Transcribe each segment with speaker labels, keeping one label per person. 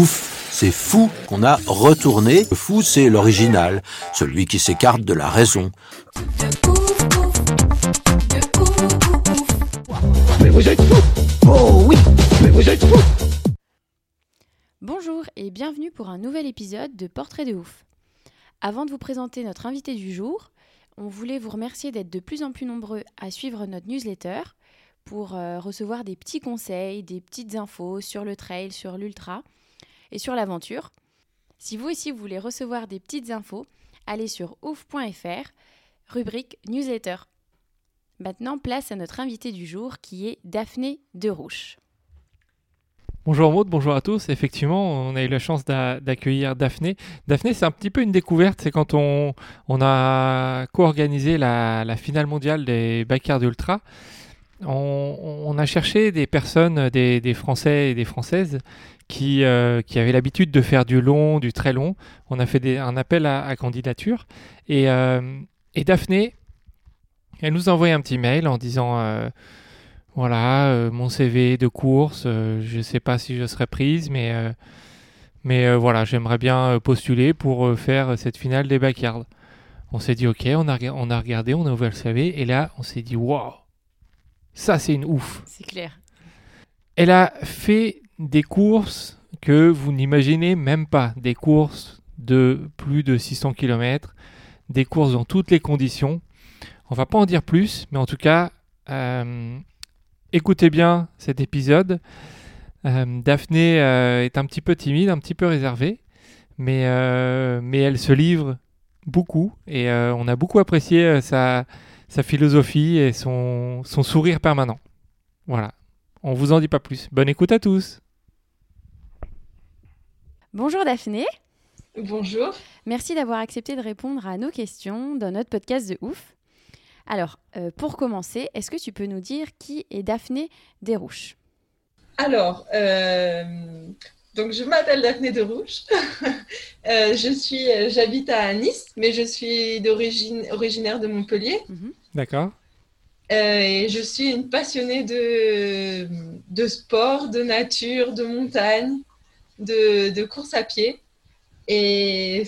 Speaker 1: Ouf, c'est fou qu'on a retourné. Le fou, c'est l'original, celui qui s'écarte de la raison.
Speaker 2: Bonjour et bienvenue pour un nouvel épisode de Portrait de ouf. Avant de vous présenter notre invité du jour, on voulait vous remercier d'être de plus en plus nombreux à suivre notre newsletter pour euh, recevoir des petits conseils, des petites infos sur le trail, sur l'ultra et sur l'aventure. Si vous aussi vous voulez recevoir des petites infos, allez sur ouf.fr, rubrique newsletter. Maintenant, place à notre invité du jour qui est Daphné Derouche.
Speaker 3: Bonjour Maud, bonjour à tous. Effectivement, on a eu la chance d'a- d'accueillir Daphné. Daphné, c'est un petit peu une découverte. C'est quand on, a co-organisé la, finale mondiale des backyard ultra. On, a cherché des personnes, des, Français et des Françaises qui, euh, qui avaient l'habitude de faire du long, du très long. On a fait un appel à, candidature. Et, euh, et Daphné, elle nous a envoyé un petit mail en disant... euh, voilà, mon CV de course, je ne sais pas si je serai prise, mais, mais voilà, j'aimerais bien postuler pour faire cette finale des backyards. On s'est dit, ok, on a, on a regardé, on a ouvert le CV, et là, on s'est dit, waouh, ça c'est une ouf.
Speaker 2: C'est clair.
Speaker 3: Elle a fait des courses que vous n'imaginez même pas, des courses de plus de 600 km, des courses dans toutes les conditions. On va pas en dire plus, mais en tout cas, euh, écoutez bien cet épisode. Euh, Daphné euh, est un petit peu timide, un petit peu réservée, mais, mais elle se livre beaucoup et on a beaucoup apprécié sa, sa philosophie et son, son sourire permanent. Voilà, on vous en dit pas plus. Bonne écoute à tous.
Speaker 2: Bonjour Daphné,
Speaker 4: Bonjour.
Speaker 2: merci d'avoir accepté de répondre à nos questions dans notre podcast de ouf. Alors, euh, pour commencer, est-ce que tu peux nous dire qui est Daphné Derouche
Speaker 4: Alors, euh, donc je m'appelle Daphné de Rouge. Euh, je suis, j'habite à Nice, mais je suis d'origine originaire de Montpellier.
Speaker 3: D'accord
Speaker 4: Euh, et je suis une passionnée de, de sport, de nature, de montagne, de, de course à pied. Et,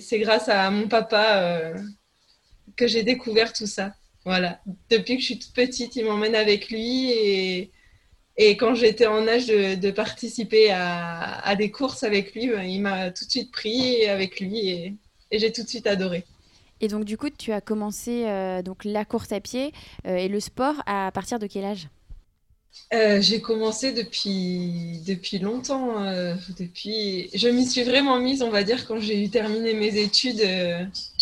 Speaker 4: c'est grâce à mon papa euh, que j'ai découvert tout ça. Voilà. Depuis que je suis toute petite, il m'emmène avec lui. Et, et quand j'étais en âge de, de participer à, à des courses avec lui, ben, il m'a tout de suite pris avec lui et j'ai tout de suite adoré.
Speaker 2: Et donc du coup, tu as commencé euh, donc la course à pied euh, et le sport à partir de quel âge?
Speaker 4: Euh, j'ai commencé depuis, depuis longtemps. depuis... Je m'y suis vraiment mise, on va dire, quand j'ai eu terminé mes études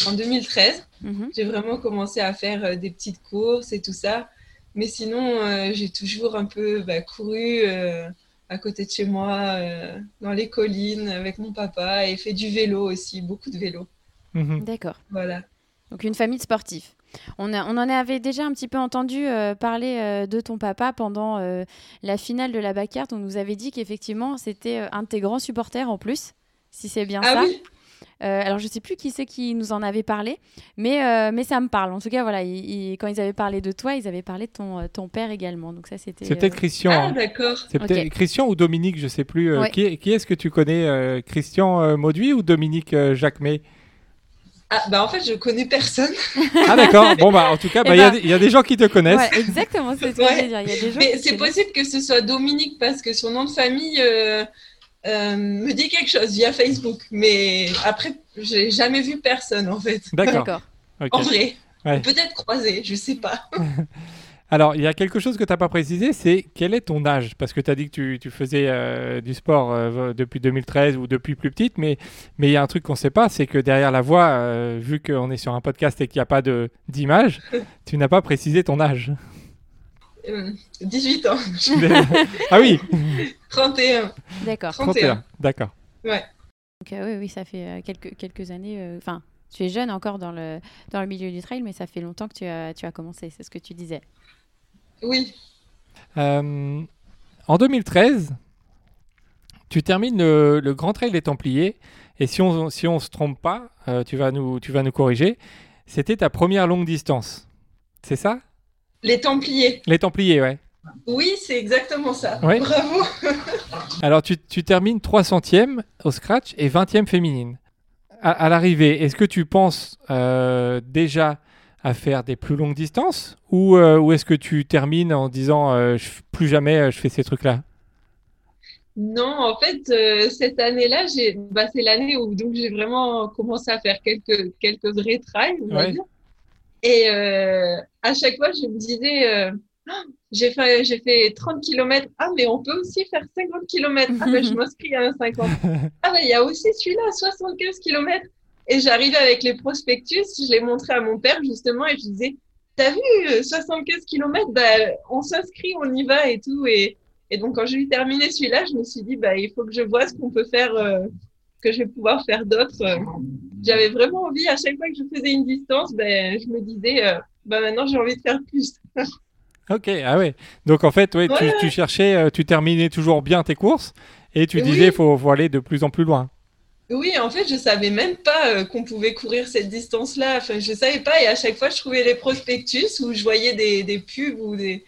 Speaker 4: en 2013.
Speaker 2: Mhm.
Speaker 4: J'ai vraiment commencé à faire des petites courses et tout ça. Mais sinon, j'ai toujours un peu bah, couru à côté de chez moi, dans les collines, avec mon papa, et fait du vélo aussi, beaucoup de vélo.
Speaker 3: Mhm.
Speaker 2: D'accord.
Speaker 4: Voilà.
Speaker 2: Donc une famille de sportifs. On, a- on en avait déjà un petit peu entendu euh, parler euh, de ton papa pendant euh, la finale de la Bacard. On nous avait dit qu'effectivement c'était un de tes grands supporters en plus, si c'est bien
Speaker 4: Ah
Speaker 2: ça.
Speaker 4: oui,
Speaker 2: Euh, alors je sais plus qui c'est qui nous en avait parlé, mais, euh, mais ça me parle. En tout cas, voilà, il- il- quand ils avaient parlé de toi, ils avaient parlé de ton, euh, ton père également. Donc ça c'était.
Speaker 3: C'est peut-être Christian.
Speaker 4: ah
Speaker 3: hein.
Speaker 4: d'accord.
Speaker 3: C'est peut-être Christian ou Dominique, je sais plus. euh,
Speaker 2: Ouais.
Speaker 3: Qui, qui est-ce que tu connais euh, Christian euh, Mauduit ou Dominique euh, Jacquemet?
Speaker 4: Ah, bah en fait, je connais personne.
Speaker 3: Ah d'accord. bon bah en tout cas,
Speaker 2: Eh
Speaker 3: bah, il y a
Speaker 2: ben,
Speaker 3: des- il y, a des gens qui te connaissent.
Speaker 2: ouais, exactement, c'est ce que
Speaker 4: Ouais.
Speaker 2: je voulais dire. Il y a des gens
Speaker 4: Mais c'est possible que ce soit Dominique parce que son nom de famille euh, euh, me dit quelque chose via Facebook. Mais après, j'ai jamais vu personne en fait.
Speaker 3: D'accord.
Speaker 4: En vrai.
Speaker 3: Ouais.
Speaker 4: Peut-être croisé, je sais pas.
Speaker 3: Alors, il y a quelque chose que tu n'as pas précisé, c'est quel est ton âge? Parce que tu as dit que tu, tu faisais euh, du sport euh, depuis 2013 ou depuis plus petite, mais mais il y a un truc qu'on ne sait pas, c'est que derrière la voix, euh, vu qu'on est sur un podcast et qu'il n'y a pas de- d'image, tu n'as pas précisé ton âge.
Speaker 4: Euh, 18 ans.
Speaker 3: ah oui
Speaker 4: 31.
Speaker 2: D'accord.
Speaker 4: 31.
Speaker 3: D'accord.
Speaker 4: Ouais.
Speaker 2: Donc, euh, oui, oui, ça fait euh, quelques, quelques années. euh, Enfin, tu es jeune encore dans le, dans le milieu du trail, mais ça fait longtemps que tu as, tu as commencé, c'est ce que tu disais.
Speaker 4: Oui.
Speaker 3: Euh, en 2013, tu termines le, le Grand Trail des Templiers. Et si on si on se trompe pas, euh, tu, vas nous, tu vas nous corriger. C'était ta première longue distance. C'est ça?
Speaker 4: Les Templiers.
Speaker 3: Les Templiers, ouais.
Speaker 4: Oui, c'est exactement ça.
Speaker 3: Ouais.
Speaker 4: Bravo.
Speaker 3: Alors, tu, tu termines 300e au scratch et 20e féminine. À, à l'arrivée, est-ce que tu penses euh, déjà à faire des plus longues distances ou, euh, ou est-ce que tu termines en disant euh, je- plus jamais euh, je fais ces trucs-là?
Speaker 4: Non, en fait, euh, cette année-là, j'ai, bah, c'est l'année où donc j'ai vraiment commencé à faire quelques quelques vrais trails, on va
Speaker 3: Ouais.
Speaker 4: dire. Et euh, à chaque fois, je me disais, euh, Ah, j'ai fait j'ai fait 30 km. Ah, mais on peut aussi faire 50 km. Ah, ben, je m'inscris à un 50. Ah, ben, il y a aussi celui-là, 75 km. Et j'arrivais avec les prospectus, je les montrais à mon père justement, et je disais, t'as vu, euh, 75 km, bah, on s'inscrit, on y va et tout. Et, et donc, quand j'ai eu terminé celui-là, je me suis dit, bah, il faut que je vois ce qu'on peut faire, euh, que je vais pouvoir faire d'autres. Euh, J'avais vraiment envie, à chaque fois que je faisais une distance, ben, je me disais, euh, bah, maintenant j'ai envie de faire plus.
Speaker 3: Ok, ah ouais. Donc en fait, ouais, tu,
Speaker 4: Ouais.
Speaker 3: tu cherchais, euh, tu terminais toujours bien tes courses et tu disais faut, faut aller de plus en plus loin.
Speaker 4: Oui, en fait, je savais même pas euh, qu'on pouvait courir cette distance-là. Enfin, je savais pas. Et à chaque fois, je trouvais les prospectus où je voyais des, des pubs ou des.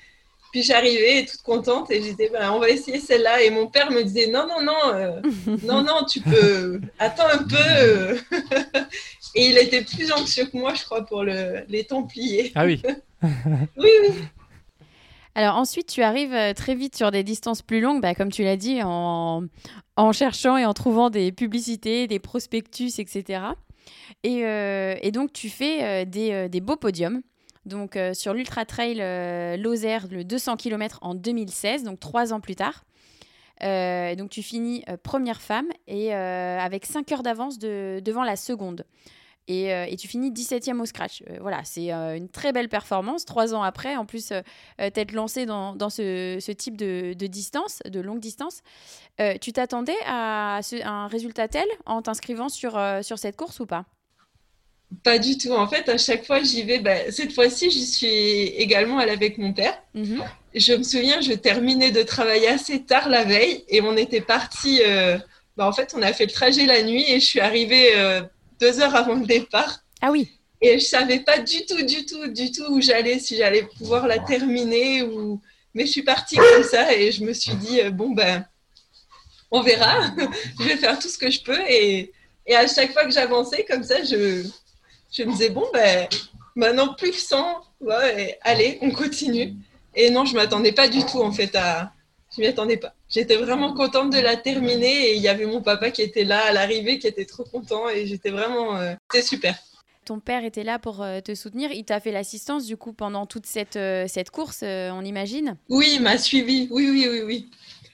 Speaker 4: Puis j'arrivais toute contente et j'étais, ben, on va essayer celle-là. Et mon père me disait, non, non, non, euh, non, non, tu peux. Attends un peu. euh. et il était plus anxieux que moi, je crois, pour le, les Templiers.
Speaker 3: Ah oui.
Speaker 4: Oui, oui.
Speaker 2: Alors ensuite, tu arrives euh, très vite sur des distances plus longues, bah, comme tu l'as dit, en, cherchant et en trouvant des publicités, des prospectus, etc. Et, euh, et donc, tu fais euh, des, beaux podiums. Donc, sur l'Ultra Trail Lozère, le 200 km en 2016, donc trois ans plus tard. Donc, tu finis première femme et avec 5 heures d'avance de- devant la seconde. Et, euh, et tu finis 17e au scratch. Euh, voilà, c'est euh, une très belle performance. Trois ans après, en plus, t'être lancé dans, dans ce, ce type de, de distance, de longue distance. Tu t'attendais à, ce- à un résultat tel en t'inscrivant sur, sur cette course ou pas?
Speaker 4: Pas du tout. En fait, à chaque fois, j'y vais. ben, cette fois-ci, j'y suis également allée avec mon père.
Speaker 2: Mhm.
Speaker 4: Je me souviens, je terminais de travailler assez tard la veille et on était parti. en fait, on a fait le trajet la nuit et je suis arrivée deux heures avant le départ.
Speaker 2: Ah oui,
Speaker 4: Et je savais pas du tout, du tout, du tout où j'allais, si j'allais pouvoir la terminer ou. Mais je suis partie comme ça et je me suis dit euh, bon ben, on verra. je vais faire tout ce que je peux et, et à chaque fois que j'avançais comme ça, je je me disais bon ben maintenant plus que 100, ouais, et allez, on continue. Et non, je m'attendais pas du tout en fait à. Je m'y attendais pas. J'étais vraiment contente de la terminer et il y avait mon papa qui était là à l'arrivée, qui était trop content et j'étais vraiment. euh, C'était super.
Speaker 2: ton père était là pour euh, te soutenir. Il t'a fait l'assistance du coup pendant toute cette, euh, cette course, on imagine.
Speaker 4: Oui, il m'a suivi. Oui, oui, oui, oui.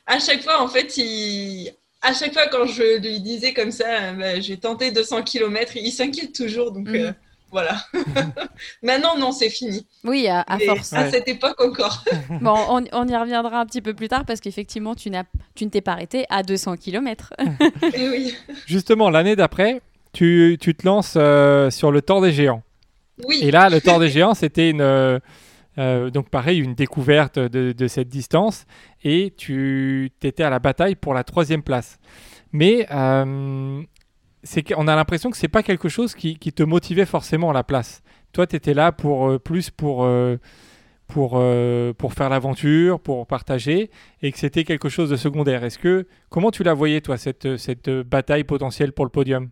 Speaker 4: À chaque fois, en fait, il... à chaque fois quand je lui disais comme ça, bah, j'ai tenté 200 km, il s'inquiète toujours. Donc
Speaker 2: Mhm.
Speaker 4: euh, voilà. Maintenant, non, c'est fini.
Speaker 2: Oui, à, force.
Speaker 4: À
Speaker 3: Ouais.
Speaker 4: cette époque encore.
Speaker 2: Bon, on, on y reviendra un petit peu plus tard parce qu'effectivement, tu, n'as- tu ne t'es pas arrêté à 200 km.
Speaker 4: Et oui.
Speaker 3: Justement, l'année d'après, tu, tu te lances euh, sur le Tour des Géants.
Speaker 4: Oui.
Speaker 3: Et là, le Tour des Géants, c'était une, euh, euh, donc pareil, une découverte de, de cette distance. Et tu étais à la bataille pour la troisième place. Mais euh, c'est qu'on a l'impression que c'est pas quelque chose qui, qui te motivait forcément à la place. Toi, tu étais là pour euh, plus pour euh, pour euh, pour faire l'aventure, pour partager, et que c'était quelque chose de secondaire. Est-ce que comment tu la voyais toi cette cette bataille potentielle pour le podium?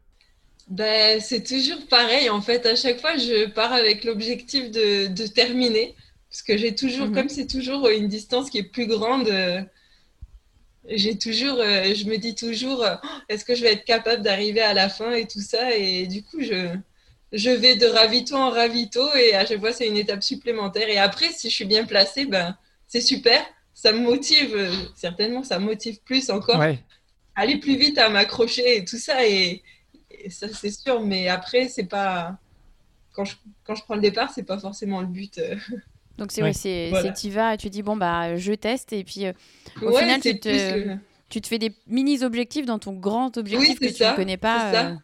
Speaker 4: Ben, c'est toujours pareil. En fait, à chaque fois, je pars avec l'objectif de, de terminer. Parce que j'ai toujours,
Speaker 2: Mhm.
Speaker 4: comme c'est toujours une distance qui est plus grande, euh, j'ai toujours, euh, je me dis toujours, euh, est-ce que je vais être capable d'arriver à la fin et tout ça? Et du coup, je, je vais de ravito en ravito et à chaque fois, c'est une étape supplémentaire. Et après, si je suis bien placée, ben, c'est super. Ça me motive, euh, certainement, ça me motive plus encore
Speaker 3: Ouais.
Speaker 4: aller plus vite à m'accrocher et tout ça et, et ça c'est sûr mais après c'est pas quand je, quand je prends le départ c'est pas forcément le but.
Speaker 2: Donc c'est
Speaker 3: Ouais.
Speaker 2: ouais, c'est
Speaker 4: Voilà.
Speaker 2: t'y vas, tu dis bon bah je teste et puis euh, Au
Speaker 4: Ouais,
Speaker 2: final, tu te-
Speaker 4: plus le-
Speaker 2: tu te fais des mini objectifs dans ton grand objectif
Speaker 4: Oui,
Speaker 2: que tu ne connais pas. euh,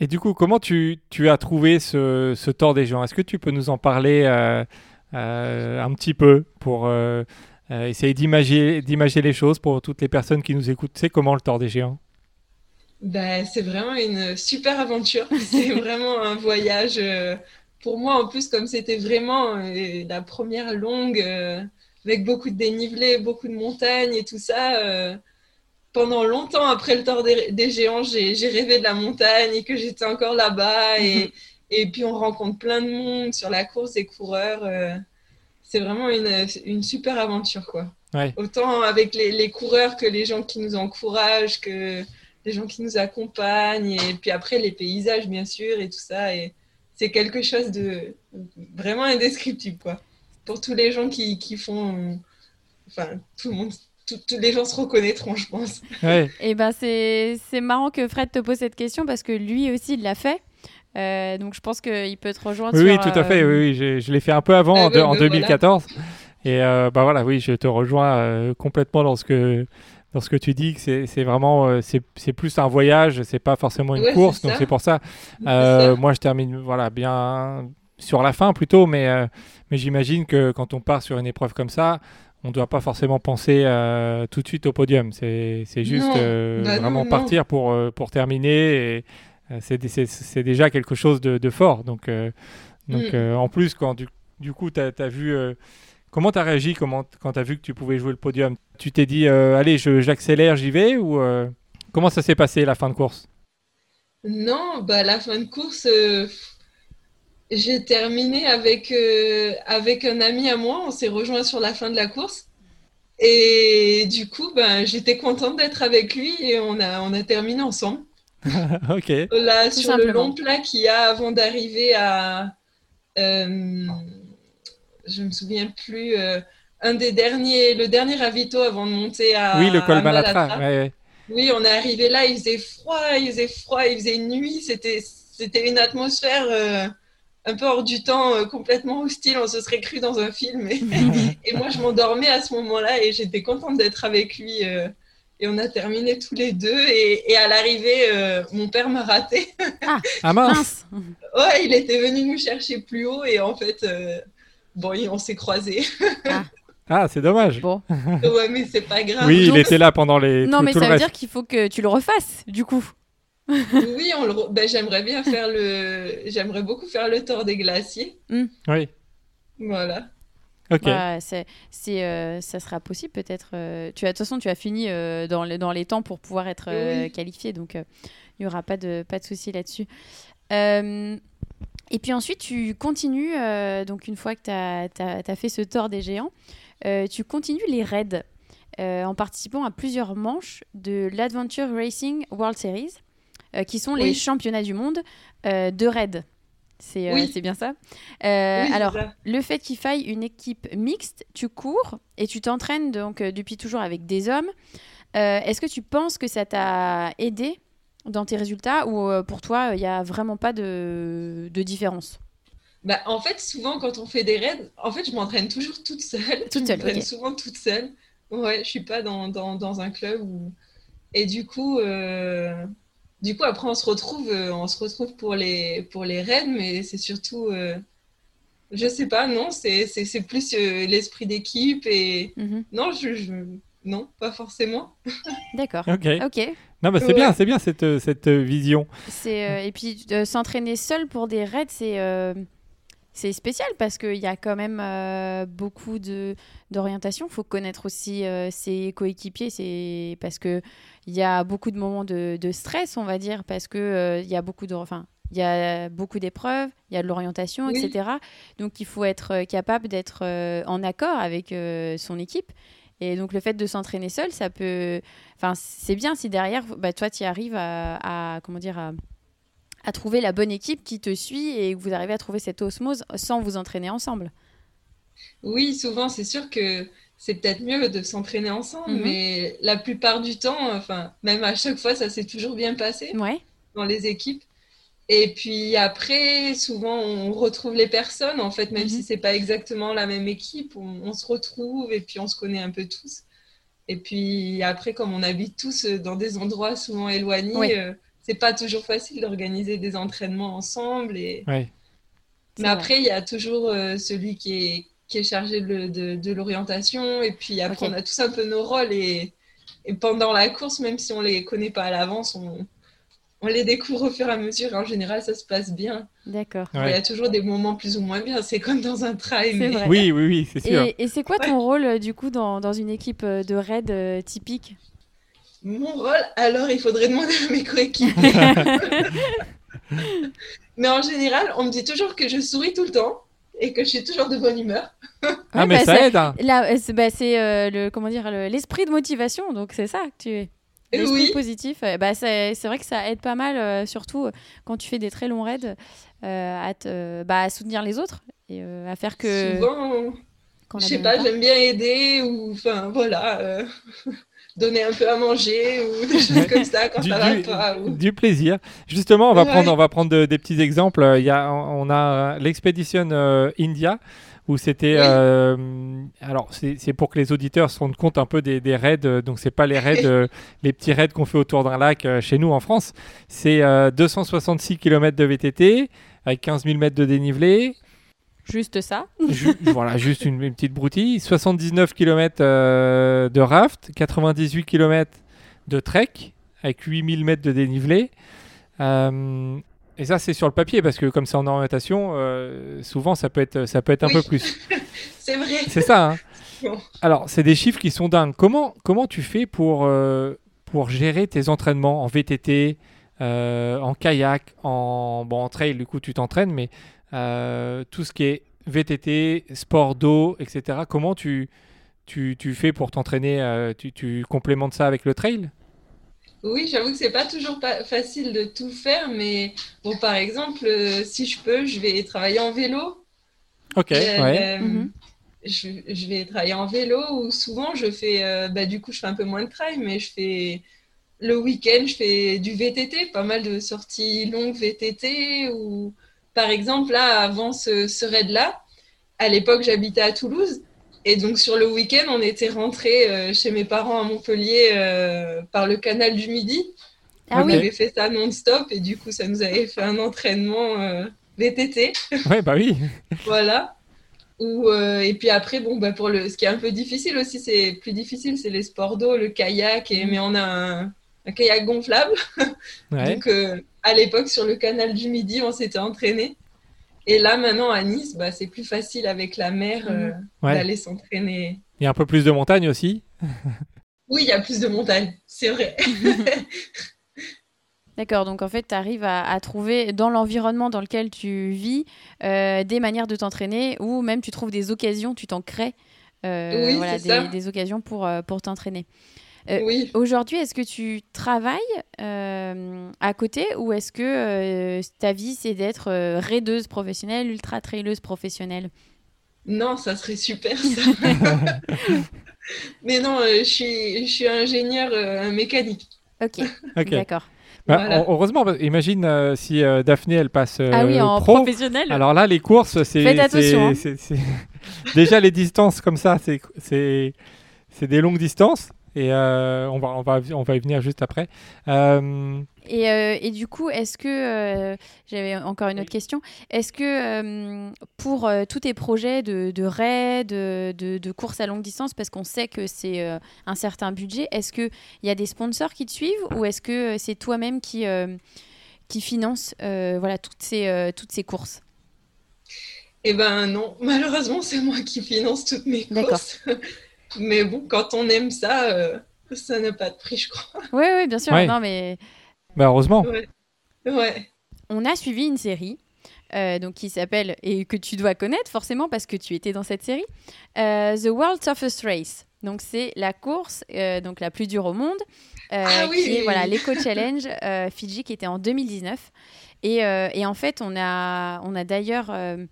Speaker 3: Et du coup, comment tu, tu as trouvé ce, ce tort des géants Est-ce que tu peux nous en parler euh, euh, un petit peu pour essayer d'imager d'imager les choses pour toutes les personnes qui nous écoutent? C'est comment le tort des géants?
Speaker 4: Bah, c'est vraiment une super aventure. C'est vraiment un voyage. Pour moi, en plus, comme c'était vraiment euh, la première longue, euh, avec beaucoup de dénivelé, beaucoup de montagnes et tout ça, euh, pendant longtemps après le tort des, des géants, j'ai, rêvé de la montagne et que j'étais encore là-bas. Et, et puis, on rencontre plein de monde sur la course des coureurs. c'est vraiment une, une super aventure, quoi.
Speaker 3: Ouais.
Speaker 4: Autant avec les, les coureurs que les gens qui nous encouragent, que les gens qui nous accompagnent, et puis après les paysages, bien sûr, et tout ça. Et c'est quelque chose de vraiment indescriptible, quoi. Pour tous les gens qui, qui font. Enfin, tout le monde. tout- Tous les gens se reconnaîtront, je pense.
Speaker 3: Ouais.
Speaker 2: Et ben c'est c'est marrant que Fred te pose cette question parce que lui aussi il l'a fait. Euh, donc je pense qu'il peut te rejoindre
Speaker 3: Oui, tout à fait.
Speaker 2: euh,
Speaker 3: Oui, oui, je l'ai fait un peu avant,
Speaker 4: Ah
Speaker 3: en,
Speaker 4: oui,
Speaker 3: de- en
Speaker 4: ben voilà.
Speaker 3: 2014. Et euh, bah voilà, oui, je te rejoins euh, complètement dans ce que dans ce que tu dis que c'est vraiment euh, c'est plus un voyage, c'est pas forcément une
Speaker 4: Ouais,
Speaker 3: course. Donc c'est pour ça. Euh,
Speaker 4: ça.
Speaker 3: moi, je termine voilà bien sur la fin plutôt, mais euh, mais j'imagine que quand on part sur une épreuve comme ça. On ne doit pas forcément penser euh, tout de suite au podium. C'est juste
Speaker 4: Non. Bah
Speaker 3: vraiment
Speaker 4: non.
Speaker 3: partir pour, pour terminer. Et, c'est déjà quelque chose de, de fort. Donc, donc
Speaker 4: Mm.
Speaker 3: en plus, quand du, du coup, tu as, vu. Comment tu as réagi comment, quand tu as vu que tu pouvais jouer le podium? Tu t'es dit, euh, allez, je- j'accélère, j'y vais Ou euh, comment ça s'est passé la fin de course?
Speaker 4: Non, bah, la fin de course, euh, j'ai terminé avec, euh, avec un ami à moi. On s'est rejoint sur la fin de la course. Et du coup, ben, j'étais contente d'être avec lui et on a, on a terminé ensemble.
Speaker 3: Ok.
Speaker 4: Là,
Speaker 2: Tout
Speaker 4: sur le long plat qu'il y a avant d'arriver à. euh, je me souviens plus. euh, un des derniers, le dernier ravito avant de monter à.
Speaker 3: oui, le col Balatra. Ouais, ouais.
Speaker 4: Oui, on est arrivé là, il faisait froid, il faisait froid, il faisait nuit, c'était c'était une atmosphère euh, un peu hors du temps, euh, complètement hostile, on se serait cru dans un film. Et, et moi, je m'endormais à ce moment-là et j'étais contente d'être avec lui. euh, et on a terminé tous les deux. Et, et à l'arrivée, mon père m'a raté.
Speaker 3: Ah mince
Speaker 2: Mince.
Speaker 4: Ouais, il était venu nous chercher plus haut et en fait, bon, on s'est croisés.
Speaker 3: Ah, c'est dommage.
Speaker 2: Bon.
Speaker 4: ouais, mais c'est pas grave.
Speaker 3: Oui, il
Speaker 2: Donc-
Speaker 3: était là pendant les.
Speaker 2: non
Speaker 3: tout,
Speaker 2: mais
Speaker 3: tout
Speaker 2: ça
Speaker 3: le
Speaker 2: veut
Speaker 3: reste.
Speaker 2: dire qu'il faut que tu le refasses du coup.
Speaker 4: Oui, on le ben, j'aimerais bien faire le. J'aimerais beaucoup faire le tour des glaciers.
Speaker 3: Oui.
Speaker 4: Voilà.
Speaker 3: Ok.
Speaker 2: Bah, c'est, c'est, euh, ça sera possible peut-être. euh, tu as, de toute façon, tu as fini euh, dans, les, dans les temps pour pouvoir être euh,
Speaker 4: Oui.
Speaker 2: qualifié, donc euh, il n'y aura pas de, pas de souci là-dessus. Et puis ensuite, tu continues, euh, donc une fois que tu as, fait ce tort des géants, euh, tu continues les raids euh, en participant à plusieurs manches de l'Adventure Racing World Series, qui sont les championnats du monde de raids. C'est,
Speaker 4: Oui.
Speaker 2: c'est bien ça
Speaker 4: Oui,
Speaker 2: Alors,
Speaker 4: ça.
Speaker 2: le fait qu'il faille une équipe mixte, tu cours et tu t'entraînes donc depuis toujours avec des hommes. Est-ce que tu penses que ça t'a aidé dans tes résultats ou euh, pour toi il n'y a vraiment pas de, de différence?
Speaker 4: Bah, en fait, souvent, quand on fait des raids, en fait, je m'entraîne toujours toute seule.
Speaker 2: Toute
Speaker 4: je
Speaker 2: seule,
Speaker 4: m'entraîne
Speaker 2: ok.
Speaker 4: souvent toute seule. Ouais, je suis pas dans, dans, dans un club où... Et du coup, euh, du coup, après, on se retrouve, euh, on se retrouve pour les, pour les raids, mais c'est surtout, euh, je sais pas, non, c'est, plus l'esprit d'équipe et
Speaker 2: Mhm.
Speaker 4: non, je, je- non, pas forcément.
Speaker 2: D'accord.
Speaker 3: Ok.
Speaker 2: Ok.
Speaker 3: Non, bah, c'est
Speaker 4: Ouais.
Speaker 3: bien, c'est bien cette, euh, cette euh, vision.
Speaker 2: C'est euh, et puis euh, s'entraîner seul pour des raids, c'est euh, c'est spécial parce qu'il y a quand même euh, beaucoup de d'orientation. Il faut connaître aussi euh, ses coéquipiers. C'est parce que il y a beaucoup de moments de, de stress, on va dire, parce que euh, il y a beaucoup de, enfin, il y a beaucoup d'épreuves, il y a de l'orientation,
Speaker 4: Oui.
Speaker 2: etc. Donc il faut être capable d'être euh, en accord avec euh, son équipe. Et donc le fait de s'entraîner seul, ça peut, enfin c'est bien si derrière, bah, toi tu arrives à, à- comment dire à, à trouver la bonne équipe qui te suit et que vous arrivez à trouver cette osmose sans vous entraîner ensemble.
Speaker 4: Oui, souvent, c'est sûr que c'est peut-être mieux de s'entraîner ensemble,
Speaker 2: Mhm.
Speaker 4: mais la plupart du temps, enfin, même à chaque fois, ça s'est toujours bien passé
Speaker 2: Ouais.
Speaker 4: dans les équipes. Et puis après, souvent, on retrouve les personnes, en fait, même
Speaker 2: Mhm.
Speaker 4: si c'est pas exactement la même équipe, on, on se retrouve et puis on se connaît un peu tous. Et puis après, comme on habite tous euh, dans des endroits souvent éloignés,
Speaker 2: Oui.
Speaker 4: euh, c'est pas toujours facile d'organiser des entraînements ensemble. Et... Mais après, il y a toujours euh, celui qui est, qui est chargé de, de- de l'orientation. Et puis après, on a tous un peu nos rôles. Et, et pendant la course, même si on les connaît pas à l'avance, on, on les découvre au fur et à mesure. En général, ça se passe bien.
Speaker 2: D'accord.
Speaker 4: Il y a toujours des moments plus ou moins bien. C'est comme dans un trail.
Speaker 2: C'est
Speaker 4: mais-
Speaker 2: vrai.
Speaker 3: Oui, oui, oui, c'est sûr.
Speaker 2: Et, et c'est quoi ton rôle euh, du coup dans, dans une équipe euh, de raid euh, typique?
Speaker 4: Mon rôle, alors il faudrait demander à mes coéquipiers. Mais en général, on me dit toujours que je souris tout le temps et que je suis toujours de bonne humeur.
Speaker 3: Ah, mais
Speaker 2: bah,
Speaker 3: ça
Speaker 2: c'est-
Speaker 3: aide. hein.
Speaker 2: Là, c'est bah, c'est, euh, le comment dire le- l'esprit de motivation, donc c'est ça que tu es. L'esprit
Speaker 4: Oui.
Speaker 2: positif, euh, bah, c'est c'est vrai que ça aide pas mal, euh, surtout euh, quand tu fais des très longs raids, euh, à, te- bah, à soutenir les autres et euh, à faire que.
Speaker 4: Souvent, je sais pas, j'aime bien aider ou enfin voilà, euh, donner un peu à manger ou des choses comme ça quand
Speaker 3: Du,
Speaker 4: ça va
Speaker 3: du-
Speaker 4: pas. ou-
Speaker 3: du plaisir. Justement, on va
Speaker 4: Ouais.
Speaker 3: prendre, on va prendre de- des petits exemples. Il y a, on a l'expédition euh, India où c'était, euh, alors c'est pour que les auditeurs se rendent compte un peu des, des raids. euh, Donc c'est pas les raids, euh, les petits raids qu'on fait autour d'un lac euh, chez nous en France. C'est euh, 266 km de VTT avec 15 000 mètres de dénivelé.
Speaker 2: Juste ça.
Speaker 3: Ju- voilà, juste une, une petite broutille. 79 km de raft, 98 km de trek avec 8000 mètres de dénivelé. Euh, et ça, c'est sur le papier parce que comme c'est en orientation, euh, souvent ça peut être, ça peut être un
Speaker 4: Oui.
Speaker 3: peu plus.
Speaker 4: C'est vrai.
Speaker 3: C'est ça. hein.
Speaker 4: Bon.
Speaker 3: Alors, c'est des chiffres qui sont dingues. Comment, comment tu fais pour, euh, pour gérer tes entraînements en VTT, euh, en kayak, en, bon, en trail, du coup, tu t'entraînes, mais tout ce qui est VTT, sport d'eau, etc. Comment tu, tu, tu fais pour t'entraîner tu, tu complémentes ça avec le trail?
Speaker 4: Oui, j'avoue que c'est pas toujours pas facile de tout faire, mais bon, par exemple, euh, si je peux, je vais travailler en vélo.
Speaker 3: Ok,
Speaker 4: Euh,
Speaker 3: ouais.
Speaker 2: Mhm.
Speaker 4: je, je vais travailler en vélo ou souvent je fais, euh, bah, du coup, je fais un peu moins de trail, mais je fais le week-end, je fais du VTT, pas mal de sorties longues VTT ou par exemple, là, avant ce, ce raid-là, à l'époque, j'habitais à Toulouse. Et donc, sur le week-end, on était rentré euh, chez mes parents à Montpellier euh, par le canal du Midi.
Speaker 2: Ah
Speaker 4: on
Speaker 2: oui.
Speaker 4: avait fait ça non-stop et du coup, ça nous avait fait un entraînement euh, VTT.
Speaker 3: Ouais, bah oui.
Speaker 4: Voilà. Ou, euh, et puis après, bon, bah, pour le, ce qui est un peu difficile aussi, c'est plus difficile, c'est les sports d'eau, le kayak. Et, mais on a un, un kayak gonflable.
Speaker 3: Ouais.
Speaker 4: Donc, euh, à l'époque, sur le canal du Midi, on s'était entraîné. Et là, maintenant, à Nice, bah, c'est plus facile avec la mer euh,
Speaker 3: Ouais.
Speaker 4: d'aller s'entraîner.
Speaker 3: Il y a un peu plus de montagne aussi.
Speaker 4: Oui, il y a plus de montagnes, c'est vrai.
Speaker 2: D'accord, donc en fait, tu arrives à, à trouver dans l'environnement dans lequel tu vis euh, des manières de t'entraîner ou même tu trouves des occasions, tu t'en crées euh,
Speaker 4: Oui,
Speaker 2: voilà, des, des occasions pour, pour t'entraîner. Euh,
Speaker 4: oui.
Speaker 2: Aujourd'hui, est-ce que tu travailles euh, à côté ou est-ce que euh, ta vie, c'est d'être euh, raideuse professionnelle, ultra-traileuse professionnelle?
Speaker 4: Non, ça serait super, ça. Mais non, euh, je suis, je suis ingénieur euh, mécanique.
Speaker 2: Ok, d'accord.
Speaker 3: Bah,
Speaker 4: Voilà.
Speaker 3: Heureusement, imagine euh, si euh, Daphné elle passe euh,
Speaker 2: ah oui, en
Speaker 3: pro.
Speaker 2: professionnel
Speaker 3: Alors là, les courses, c'est.
Speaker 2: Hein.
Speaker 3: Déjà, les distances comme ça, c'est des longues distances. Et euh, on, va, on, va, on va y venir juste après. Euh,
Speaker 2: Et, euh, et du coup, est-ce que, euh, j'avais encore une autre
Speaker 3: Oui.
Speaker 2: question, est-ce que euh, pour euh, tous tes projets de, de raid, de, de, de course à longue distance, parce qu'on sait que c'est euh, un certain budget, est-ce qu'il y a des sponsors qui te suivent ou est-ce que c'est toi-même qui, euh, qui finance euh, voilà, toutes, ces, euh, toutes ces courses?
Speaker 4: Eh ben non, malheureusement, c'est moi qui finance toutes mes
Speaker 2: D'accord.
Speaker 4: courses. Mais bon, quand on aime ça, euh, ça n'a pas de prix, je crois.
Speaker 2: Oui, oui, bien sûr.
Speaker 3: Ouais.
Speaker 2: Non, mais
Speaker 3: bah, heureusement.
Speaker 4: Ouais.
Speaker 2: on a suivi une série euh, donc qui s'appelle et que tu dois connaître forcément parce que tu étais dans cette série euh, The World Toughest Race donc c'est la course euh, donc la plus dure au monde euh,
Speaker 4: Ah oui,
Speaker 2: qui est voilà l'Eco Challenge euh, Fidji qui était en 2019 et, euh, et en fait on a on a d'ailleurs euh,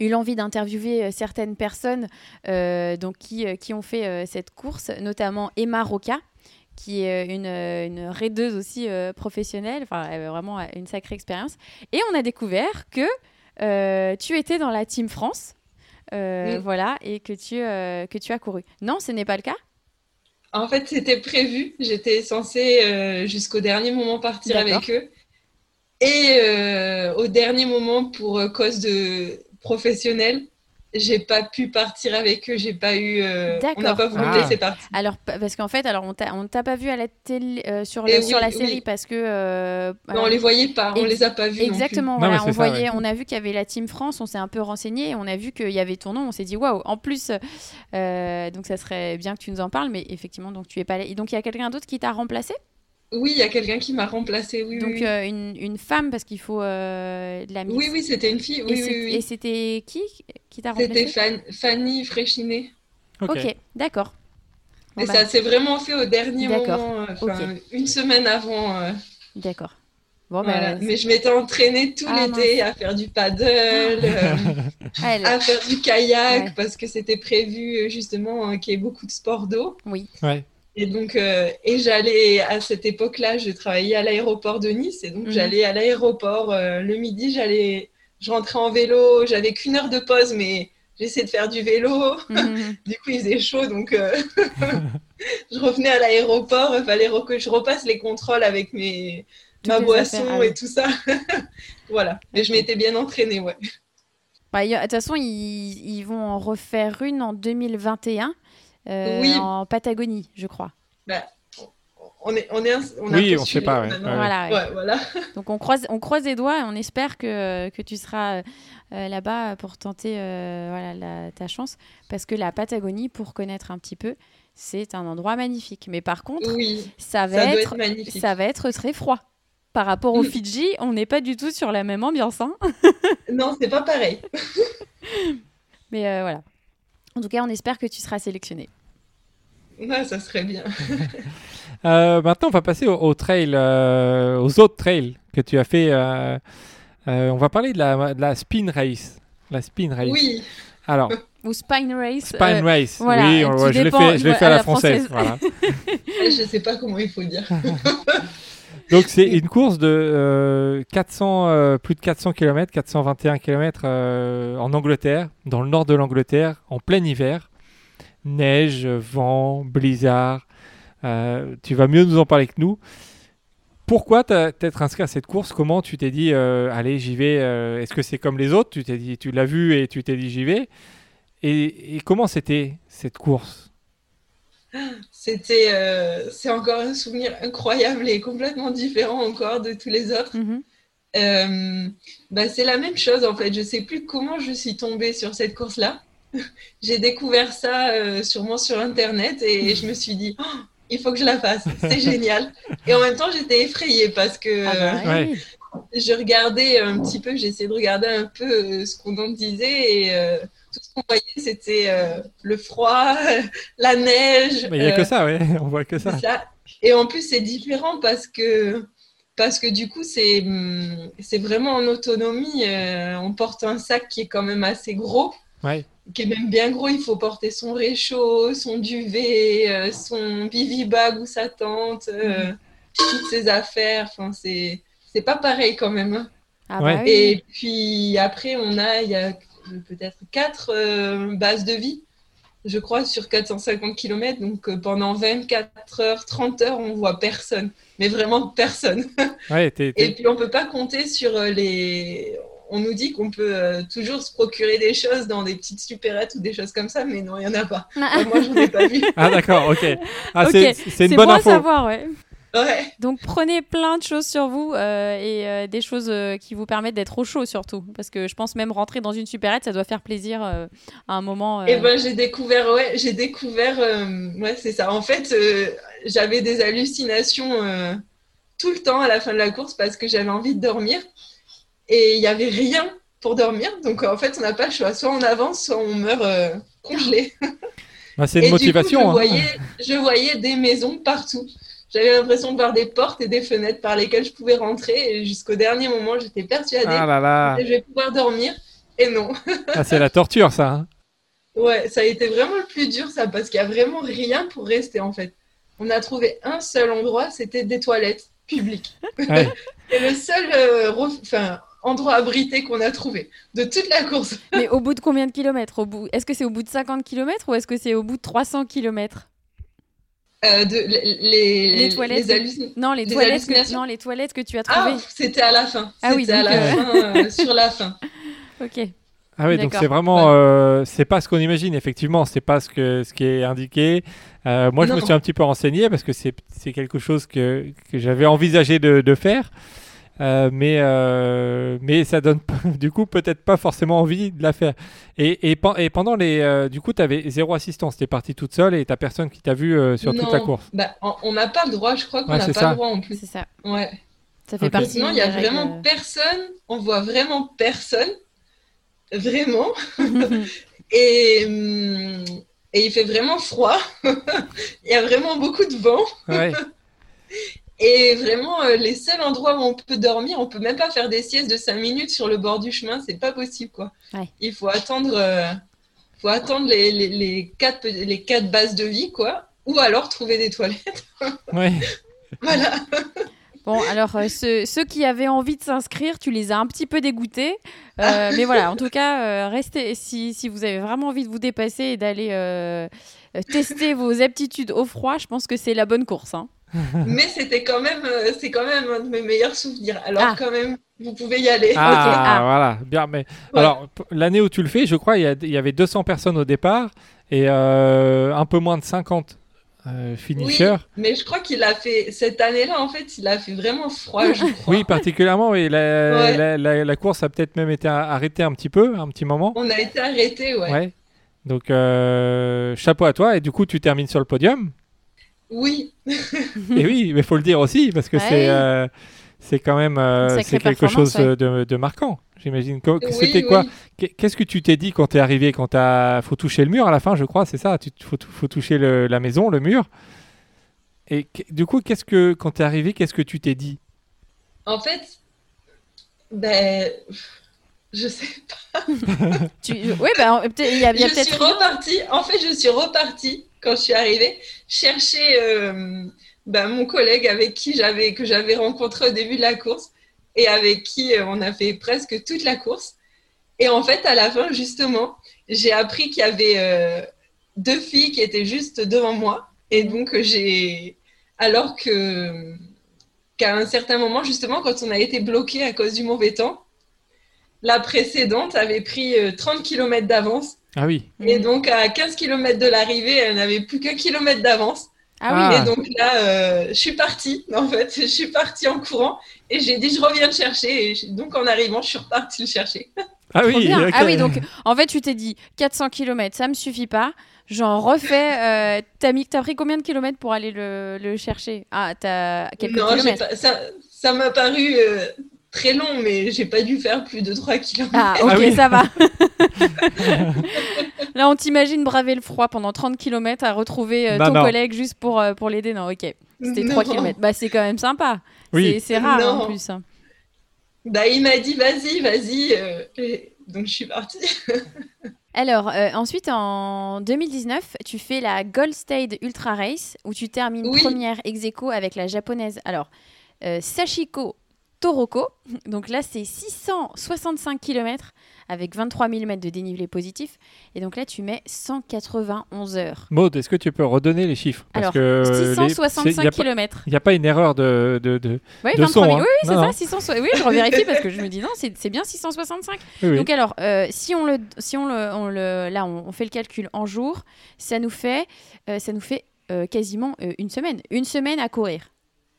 Speaker 2: eu l'envie d'interviewer euh, certaines personnes euh, donc qui, euh, qui ont fait cette course, notamment Emma Roca, qui est une, une raideuse aussi professionnelle, enfin vraiment une sacrée expérience. Et on a découvert que tu étais dans la Team France, voilà, et que tu, que tu as couru. Non, ce n'est pas le cas?
Speaker 4: En fait, c'était prévu. J'étais censée jusqu'au dernier moment partir avec eux. Et au dernier moment, pour cause de professionnel, j'ai pas pu partir avec eux, j'ai pas eu. Euh, on n'a pas voulu
Speaker 2: ah.
Speaker 4: c'est parti.
Speaker 2: Alors, parce qu'en fait, alors on t'a pas vu à la télé, euh, sur, le, sur la série parce que. Euh,
Speaker 4: non, on les voyait pas, on les a pas vus.
Speaker 2: Exactement, voilà, on, voyait, on a vu qu'il y avait la Team France, on s'est un peu renseigné, on a vu qu'il y avait ton nom, on s'est dit waouh, en plus, donc ça serait bien que tu nous en parles, mais effectivement, donc tu es pas là. Et donc il y a quelqu'un d'autre qui t'a remplacé?
Speaker 4: Oui, il y a quelqu'un qui m'a remplacé, oui.
Speaker 2: Donc euh, une, une, femme, parce qu'il faut euh, de la
Speaker 4: mix. Oui, oui, c'était une fille. Oui,
Speaker 2: et, et c'était qui qui t'a remplacé?
Speaker 4: C'était Fanny Fréchinet.
Speaker 2: Ok, d'accord.
Speaker 4: et bah. ça s'est vraiment fait au dernier moment, enfin, une semaine avant. Euh.
Speaker 2: D'accord.
Speaker 4: Bon, bah, Mais je m'étais entraînée tout ah, l'été à faire du paddle, à faire du kayak, parce que c'était prévu justement qu'il y ait beaucoup de sport d'eau.
Speaker 2: Oui.
Speaker 3: Ouais.
Speaker 4: Et donc, euh, et j'allais à cette époque-là, je travaillais à l'aéroport de Nice, et donc mhm. j'allais à l'aéroport euh, le midi, j'allais, je rentrais en vélo, j'avais qu'une heure de pause, mais j'essayais de faire du vélo. Mhm. du coup, il faisait chaud, donc euh, je revenais à l'aéroport, il fallait que je repasse les contrôles avec mes ma boisson et tout ça. voilà. Mais je m'étais bien entraînée, ouais.
Speaker 2: Bah, de toute façon, ils, ils, vont en refaire une en 2021. Euh, oui. en Patagonie, je crois.
Speaker 4: Bah, on est, on est, on
Speaker 3: oui, on ne sait pas.
Speaker 2: Voilà, voilà. Donc on croise, on croise les doigts et on espère que, que tu seras euh, là-bas pour tenter euh, voilà, ta chance. Parce que la Patagonie, pour connaître un petit peu, c'est un endroit magnifique. Mais par contre, ça, va être, ça va être très froid. Par rapport au Fidji, on n'est pas du tout sur la même ambiance. Hein
Speaker 4: non, c'est pas pareil.
Speaker 2: Mais voilà. En tout cas, on espère que tu seras sélectionné.
Speaker 4: Ouais, ça serait bien.
Speaker 3: Euh, maintenant, on va passer au, trail, euh, aux autres trails que tu as fait. Euh, on va parler de la, de la, spin race. La spin race.
Speaker 4: Oui.
Speaker 3: Alors.
Speaker 2: Ou spine race.
Speaker 3: Spine race. oui, je l'ai fait, je fait à la française. voilà.
Speaker 4: je ne sais pas comment il faut dire.
Speaker 3: Donc c'est une course de 400, plus de 400 km, 421 km en Angleterre, dans le nord de l'Angleterre, en plein hiver neige, vent, blizzard. Euh, tu vas mieux nous en parler que nous. Pourquoi t'être inscrit à cette course? Comment tu t'es dit, euh, allez, j'y vais euh, Est-ce que c'est comme les autres? Tu t'es dit, tu l'as vu et tu t'es dit, j'y vais et, comment c'était cette course?
Speaker 4: C'était, c'est encore un souvenir incroyable et complètement différent encore de tous les autres. Mm-hmm. bah, c'est la même chose en fait. Je sais plus comment je suis tombée sur cette course-là. j'ai découvert ça euh, sûrement sur Internet et je me suis dit, oh, il faut que je la fasse, c'est génial. Et en même temps, j'étais effrayée parce que ah bah je regardais un petit peu, j'essayais de regarder un peu euh, ce qu'on en disait et euh, tout ce qu'on voyait, c'était le froid, la neige.
Speaker 3: Il n'y a que ça, oui, on voit que ça.
Speaker 4: Et en plus, c'est différent parce que parce que du coup, c'est vraiment en autonomie. on porte un sac qui est quand même assez gros.
Speaker 3: Ouais
Speaker 4: qui est même bien gros. Il faut porter son réchaud, son duvet, euh, son bivy-bag ou sa tente, euh, mhm. toutes ses affaires. Enfin, c'est, c'est pas pareil quand même. Hein.
Speaker 2: Ah bah
Speaker 4: Et puis après, on a, il y a peut-être quatre euh, bases de vie, je crois, sur 450 km. Donc pendant 24 heures, 30 heures, on voit personne. Mais vraiment personne. Et puis on peut pas compter sur les on nous dit qu'on peut euh, toujours se procurer des choses dans des petites supérettes ou des choses comme ça, mais non, il n'y en a pas. Ah. moi, je n'en ai pas vu.
Speaker 3: ah, d'accord, ok. Ah, c'est une bonne bon info.
Speaker 2: à savoir, ouais.
Speaker 4: Ouais.
Speaker 2: Donc prenez plein de choses sur vous euh, et euh, des choses qui vous permettent d'être au chaud surtout. Parce que je pense même rentrer dans une supérette, ça doit faire plaisir à un moment.
Speaker 4: Et eh ben j'ai découvert, ouais, j'ai découvert, ouais c'est ça. En fait, j'avais des hallucinations tout le temps à la fin de la course parce que j'avais envie de dormir et il n'y avait rien pour dormir. Donc en fait, on n'a pas le choix. Soit on avance, soit on meurt euh, congelé.
Speaker 3: Bah, c'est une motivation.
Speaker 4: je, hein. voyais, je voyais des maisons partout. J'avais l'impression de voir des portes et des fenêtres par lesquelles je pouvais rentrer. Et jusqu'au dernier moment, j'étais persuadée
Speaker 3: ah
Speaker 4: que je vais pouvoir dormir. Et non.
Speaker 3: ah, c'est la torture, ça. Hein.
Speaker 4: ouais, ça a été vraiment le plus dur, ça, parce qu'il n'y a vraiment rien pour rester, en fait. on a trouvé un seul endroit, c'était des toilettes publiques.
Speaker 3: Ouais.
Speaker 4: C'est le seul euh, ref- enfin, endroit abrité qu'on a trouvé de toute la course.
Speaker 2: Mais au bout de combien de kilomètres? Au bout... Est-ce que c'est au bout de 50 kilomètres ou est-ce que c'est au bout de 300 kilomètres?
Speaker 4: Euh, de, les, les,
Speaker 2: Les toilettes,
Speaker 4: les
Speaker 2: Non, les toilettes, que... non, les toilettes que tu as
Speaker 4: Ah,
Speaker 2: trouvées.
Speaker 4: c'était à la fin.
Speaker 2: Ah oui,
Speaker 4: C'était à la
Speaker 2: euh,
Speaker 4: fin, euh, sur la fin.
Speaker 2: Ok.
Speaker 3: Ah oui, donc c'est vraiment, euh, c'est pas ce qu'on imagine, effectivement, c'est pas ce, que, ce qui est indiqué. Euh, moi, je me suis un petit peu renseigné parce que c'est c'est quelque chose que, que j'avais envisagé de, de faire. Euh, mais, euh, mais ça donne du coup peut-être pas forcément envie de la faire. Et, et, pen- et pendant les. euh, du coup, tu avais zéro assistance, tu es parti toute seule et tu personne qui t'a vu euh, sur toute la course.
Speaker 4: bah, on- n'a pas le droit, je crois qu'on n'a pas
Speaker 3: ça.
Speaker 4: le droit en plus.
Speaker 2: C'est ça.
Speaker 4: Ouais.
Speaker 2: Ça fait
Speaker 3: Ok.
Speaker 2: partie.
Speaker 4: Sinon, il y a vraiment personne, on voit vraiment personne, vraiment. Et, hum, et il fait vraiment froid. il y a vraiment beaucoup de vent.
Speaker 3: Ouais.
Speaker 4: Et vraiment, euh, les seuls endroits où on peut dormir, on peut même pas faire des siestes de 5 minutes sur le bord du chemin, c'est pas possible quoi.
Speaker 2: Ouais.
Speaker 4: Il faut attendre, euh, faut attendre les, les, les, quatre, les quatre bases de vie quoi, ou alors trouver des toilettes.
Speaker 3: ouais.
Speaker 4: Voilà.
Speaker 2: Bon, alors euh, ceux, ceux qui avaient envie de s'inscrire, tu les as un petit peu dégoûtés. Euh, mais voilà, en tout cas, euh, restez si, si vous avez vraiment envie de vous dépasser et d'aller tester vos aptitudes au froid, je pense que c'est la bonne course. hein.
Speaker 4: Mais c'était quand même, euh, c'est quand même un de mes meilleurs souvenirs. Alors
Speaker 2: Ah.
Speaker 4: quand même, vous pouvez y aller.
Speaker 3: Ah,
Speaker 2: ah.
Speaker 3: voilà, bien. Mais
Speaker 4: Ouais.
Speaker 3: alors, l'année où tu le fais, je crois, il y, y avait 200 personnes au départ et euh, un peu moins de 50 euh,
Speaker 4: Oui,
Speaker 3: finishers.
Speaker 4: mais je crois qu'il a fait cette année-là en fait, il a fait vraiment froid, je crois.
Speaker 3: Oui, particulièrement, oui. La,
Speaker 4: Ouais.
Speaker 3: la, la- la course a peut-être même été a- arrêtée un petit peu, un petit moment.
Speaker 4: On a été arrêté, ouais.
Speaker 3: Ouais. Donc, euh, chapeau à toi. Et du coup, tu termines sur le podium.
Speaker 4: Oui,
Speaker 3: et oui, mais faut le dire aussi, parce que
Speaker 2: Ouais.
Speaker 3: c'est euh, c'est quand même euh, c'est quelque chose
Speaker 2: performance,
Speaker 3: de, de marquant. J'imagine.
Speaker 4: Oui,
Speaker 3: C'était quoi?
Speaker 4: Oui.
Speaker 3: Qu'est-ce que tu t'es dit quand t'es arrivé Quand t'as faut toucher le mur à la fin, je crois, c'est ça. Tu faut, faut toucher le- la maison, le mur. Et du coup, qu'est-ce que quand t'es arrivé, qu'est-ce que tu t'es dit?
Speaker 4: En fait, ben, je sais
Speaker 2: Tu... Oui, bah, peut-être- il y a, y a
Speaker 4: je
Speaker 2: peut-être.
Speaker 4: suis repartie. En fait, je suis repartie quand je suis arrivée chercher euh, ben, mon collègue avec qui j'avais que j'avais rencontré au début de la course et avec qui euh, on a fait presque toute la course. Et en fait, à la fin, justement, j'ai appris qu'il y avait euh, deux filles qui étaient juste devant moi. Et donc, j'ai. Alors que. Qu'à un certain moment, justement, quand on a été bloqué à cause du mauvais temps, la précédente avait pris euh, 30 km d'avance.
Speaker 3: Ah oui.
Speaker 4: Et donc, à 15 km de l'arrivée, elle n'avait plus qu'un kilomètre d'avance.
Speaker 2: Ah oui.
Speaker 4: Et donc là, euh, je suis partie, en fait. Je suis partie en courant et j'ai dit, je reviens le chercher. Et donc, en arrivant, je suis repartie le chercher.
Speaker 3: Ah oui.
Speaker 2: Ah oui, donc en fait, tu t'es dit 400 km, ça me suffit pas. J'en refais. euh, t'as mis, t'as pris combien de kilomètres pour aller le, le chercher? Ah, t'as quelques
Speaker 4: non,
Speaker 2: kilomètres.
Speaker 4: pas- ça ça m'a paru euh, très long, mais j'ai pas dû faire plus de 3 km.
Speaker 2: Ah, ok,
Speaker 3: Ah oui.
Speaker 2: ça va. Là, on t'imagine braver le froid pendant 30 km à retrouver euh,
Speaker 3: Bah
Speaker 2: ton
Speaker 3: non.
Speaker 2: collègue juste pour, euh, pour l'aider. Non, ok. C'était 3 km. Bah, c'est quand même sympa.
Speaker 3: Oui.
Speaker 2: C'est- rare
Speaker 4: Non.
Speaker 2: en plus. hein.
Speaker 4: Bah, il m'a dit, vas-y, vas-y. euh, et donc, je suis partie.
Speaker 2: Alors, euh, ensuite, en 2019, tu fais la Gold State Ultra Race où tu termines
Speaker 4: Oui.
Speaker 2: première ex aequo avec la japonaise. Alors, euh, Sachiko Toroko. Donc là, c'est 665 km avec 23 000 mètres de dénivelé positif. Et donc là, tu mets 191 heures.
Speaker 3: Maud, est-ce que tu peux redonner les chiffres? Parce
Speaker 2: Alors,
Speaker 3: que euh, les- c'est-
Speaker 2: 665
Speaker 3: y a pas-
Speaker 2: km.
Speaker 3: Il n'y a pas une erreur de. de, de-
Speaker 2: Oui,
Speaker 3: de
Speaker 2: 23
Speaker 3: son,
Speaker 2: 000.
Speaker 3: hein.
Speaker 2: Oui, oui, c'est ça.
Speaker 3: non.
Speaker 2: 600 Oui, je revérifie parce que je me dis non, c'est c'est bien 665.
Speaker 3: Oui, oui.
Speaker 2: Donc alors, euh, si on le, si on le, on le, là, on, on fait le calcul en jours, ça nous fait, euh, ça nous fait euh, quasiment euh, une semaine, une semaine à courir.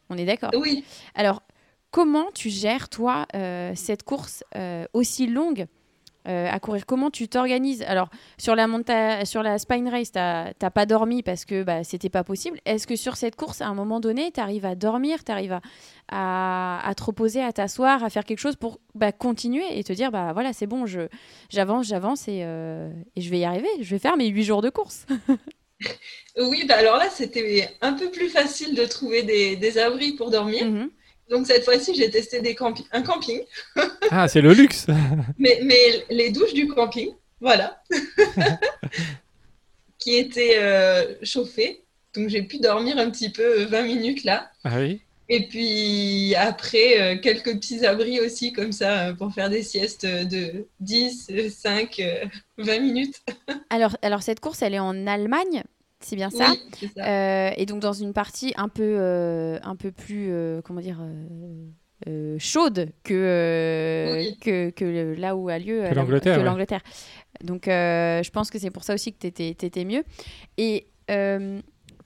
Speaker 2: On est d'accord?
Speaker 4: Oui.
Speaker 2: Alors, comment tu gères toi euh, cette course euh, aussi longue euh, à courir? Comment tu t'organises? Alors, sur la monta sur la Spine Race, t'as t'as pas dormi parce que bah, c'était pas possible. Est-ce que sur cette course, à un moment donné, tu arrives à dormir, tu arrives à, à, à te reposer, à t'asseoir, à faire quelque chose pour bah, continuer et te dire bah voilà, c'est bon, j'avance, j'avance et, euh, et je vais y arriver. Je vais faire mes huit jours de course.
Speaker 4: Oui, bah alors là, c'était un peu plus facile de trouver des, des abris pour dormir.
Speaker 2: Mhm.
Speaker 4: Donc, cette fois-ci, j'ai testé des campi- un camping.
Speaker 3: Ah, c'est le luxe.
Speaker 4: Mais, mais les douches du camping, voilà, qui étaient euh, chauffées. Donc j'ai pu dormir un petit peu 20 minutes là.
Speaker 3: Ah oui
Speaker 4: Et puis après, quelques petits abris aussi, comme ça, pour faire des siestes de 10, 5, 20 minutes.
Speaker 2: alors, alors, cette course, elle est en Allemagne? C'est bien ça.
Speaker 4: Oui, ça.
Speaker 2: et donc dans une partie un peu, un peu plus, comment dire, euh, chaude que, euh, que, que, là où a lieu
Speaker 3: que
Speaker 2: l'Angleterre. Donc euh, je pense que c'est pour ça aussi que tu étais, mieux. Et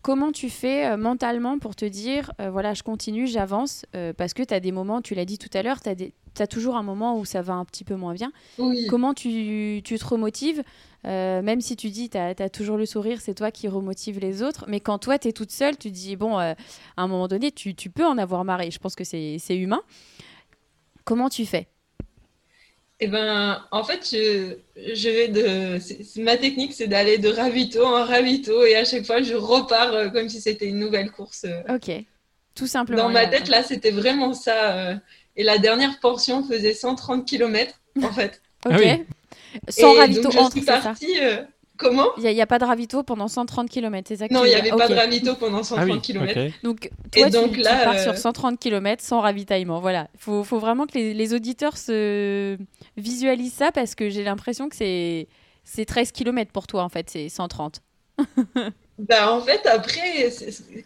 Speaker 2: comment tu fais mentalement pour te dire, voilà, je continue, j'avance Parce que tu as des moments, tu l'as dit tout à l'heure, tu as, as, toujours un moment où ça va un petit peu moins bien. Comment tu, tu te remotives euh, même si tu dis, tu as, toujours le sourire, c'est toi qui remotive les autres. Mais quand toi, tu es toute seule, tu dis, bon, euh, à un moment donné, tu, tu, peux en avoir marre. Et je pense que c'est humain. Comment tu fais?
Speaker 4: Eh ben, en fait, je, je vais de. Ma technique, c'est d'aller de ravito en ravito et à chaque fois, je repars euh, comme si c'était une nouvelle course.
Speaker 2: Ok, tout simplement.
Speaker 4: Dans ma tête, là, c'était vraiment ça. et la dernière portion faisait 130 km, en fait.
Speaker 2: ok. Ah sans ravito entre,
Speaker 4: c'est ça euh, Comment
Speaker 2: Il n'y a, pas de ravito pendant 130 km, c'est ça
Speaker 4: Non, il n'y avait pas de ravito pendant 130 km.
Speaker 2: Donc, toi, tu, pars sur 130 euh, km sans ravitaillement. Voilà. Il faut, faut, vraiment que les, auditeurs se visualisent ça parce que j'ai l'impression que c'est 13 km pour toi, en fait, c'est 130.
Speaker 4: bah, en fait, après,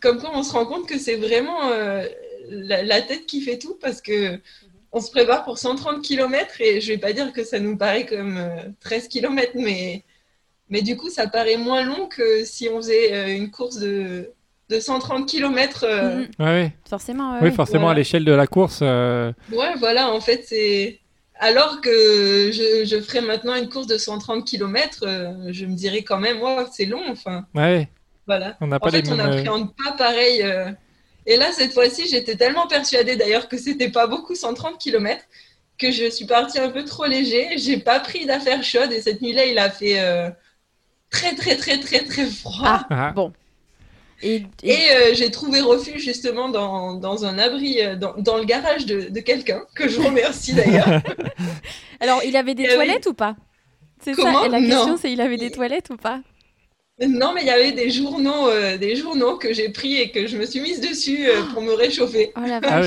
Speaker 4: comme quoi on se rend compte que c'est vraiment euh, la, la, tête qui fait tout parce que on se prépare pour 130 km et je vais pas dire que ça nous paraît comme 13 euh, km, mais, mais du coup, ça paraît moins long que si on faisait euh, une course de, de 130 km.
Speaker 3: Euh. Mhm.
Speaker 2: Forcément.
Speaker 3: oui, forcément, à l'échelle de la course.
Speaker 4: Ouais, voilà, en fait, c'est. Alors que je, je ferais maintenant une course de 130 km, je me dirais quand même, ouais, c'est long, enfin.
Speaker 3: Ouais.
Speaker 4: Voilà.
Speaker 3: On n'a
Speaker 4: pas
Speaker 3: en fait,
Speaker 4: on n'appréhende pas pareil et là, cette fois-ci, j'étais tellement persuadée d'ailleurs que c'était pas beaucoup 130 km que je suis partie un peu trop léger. J'ai pas pris d'affaires chaudes et cette nuit-là, il a fait euh, très, très, très, très, très froid.
Speaker 2: Ah, ah. bon.
Speaker 4: Et, euh, j'ai trouvé refuge justement dans, dans un abri, euh, dans, dans, le garage de, de quelqu'un, que je remercie d'ailleurs.
Speaker 2: Alors, il avait des toilettes ou pas? C'est ça, la question, c'est il avait des toilettes ou pas?
Speaker 4: Non, mais il y avait des journaux, euh, des journaux que j'ai pris et que je me suis mise dessus euh, pour me réchauffer.
Speaker 2: Oh, la ah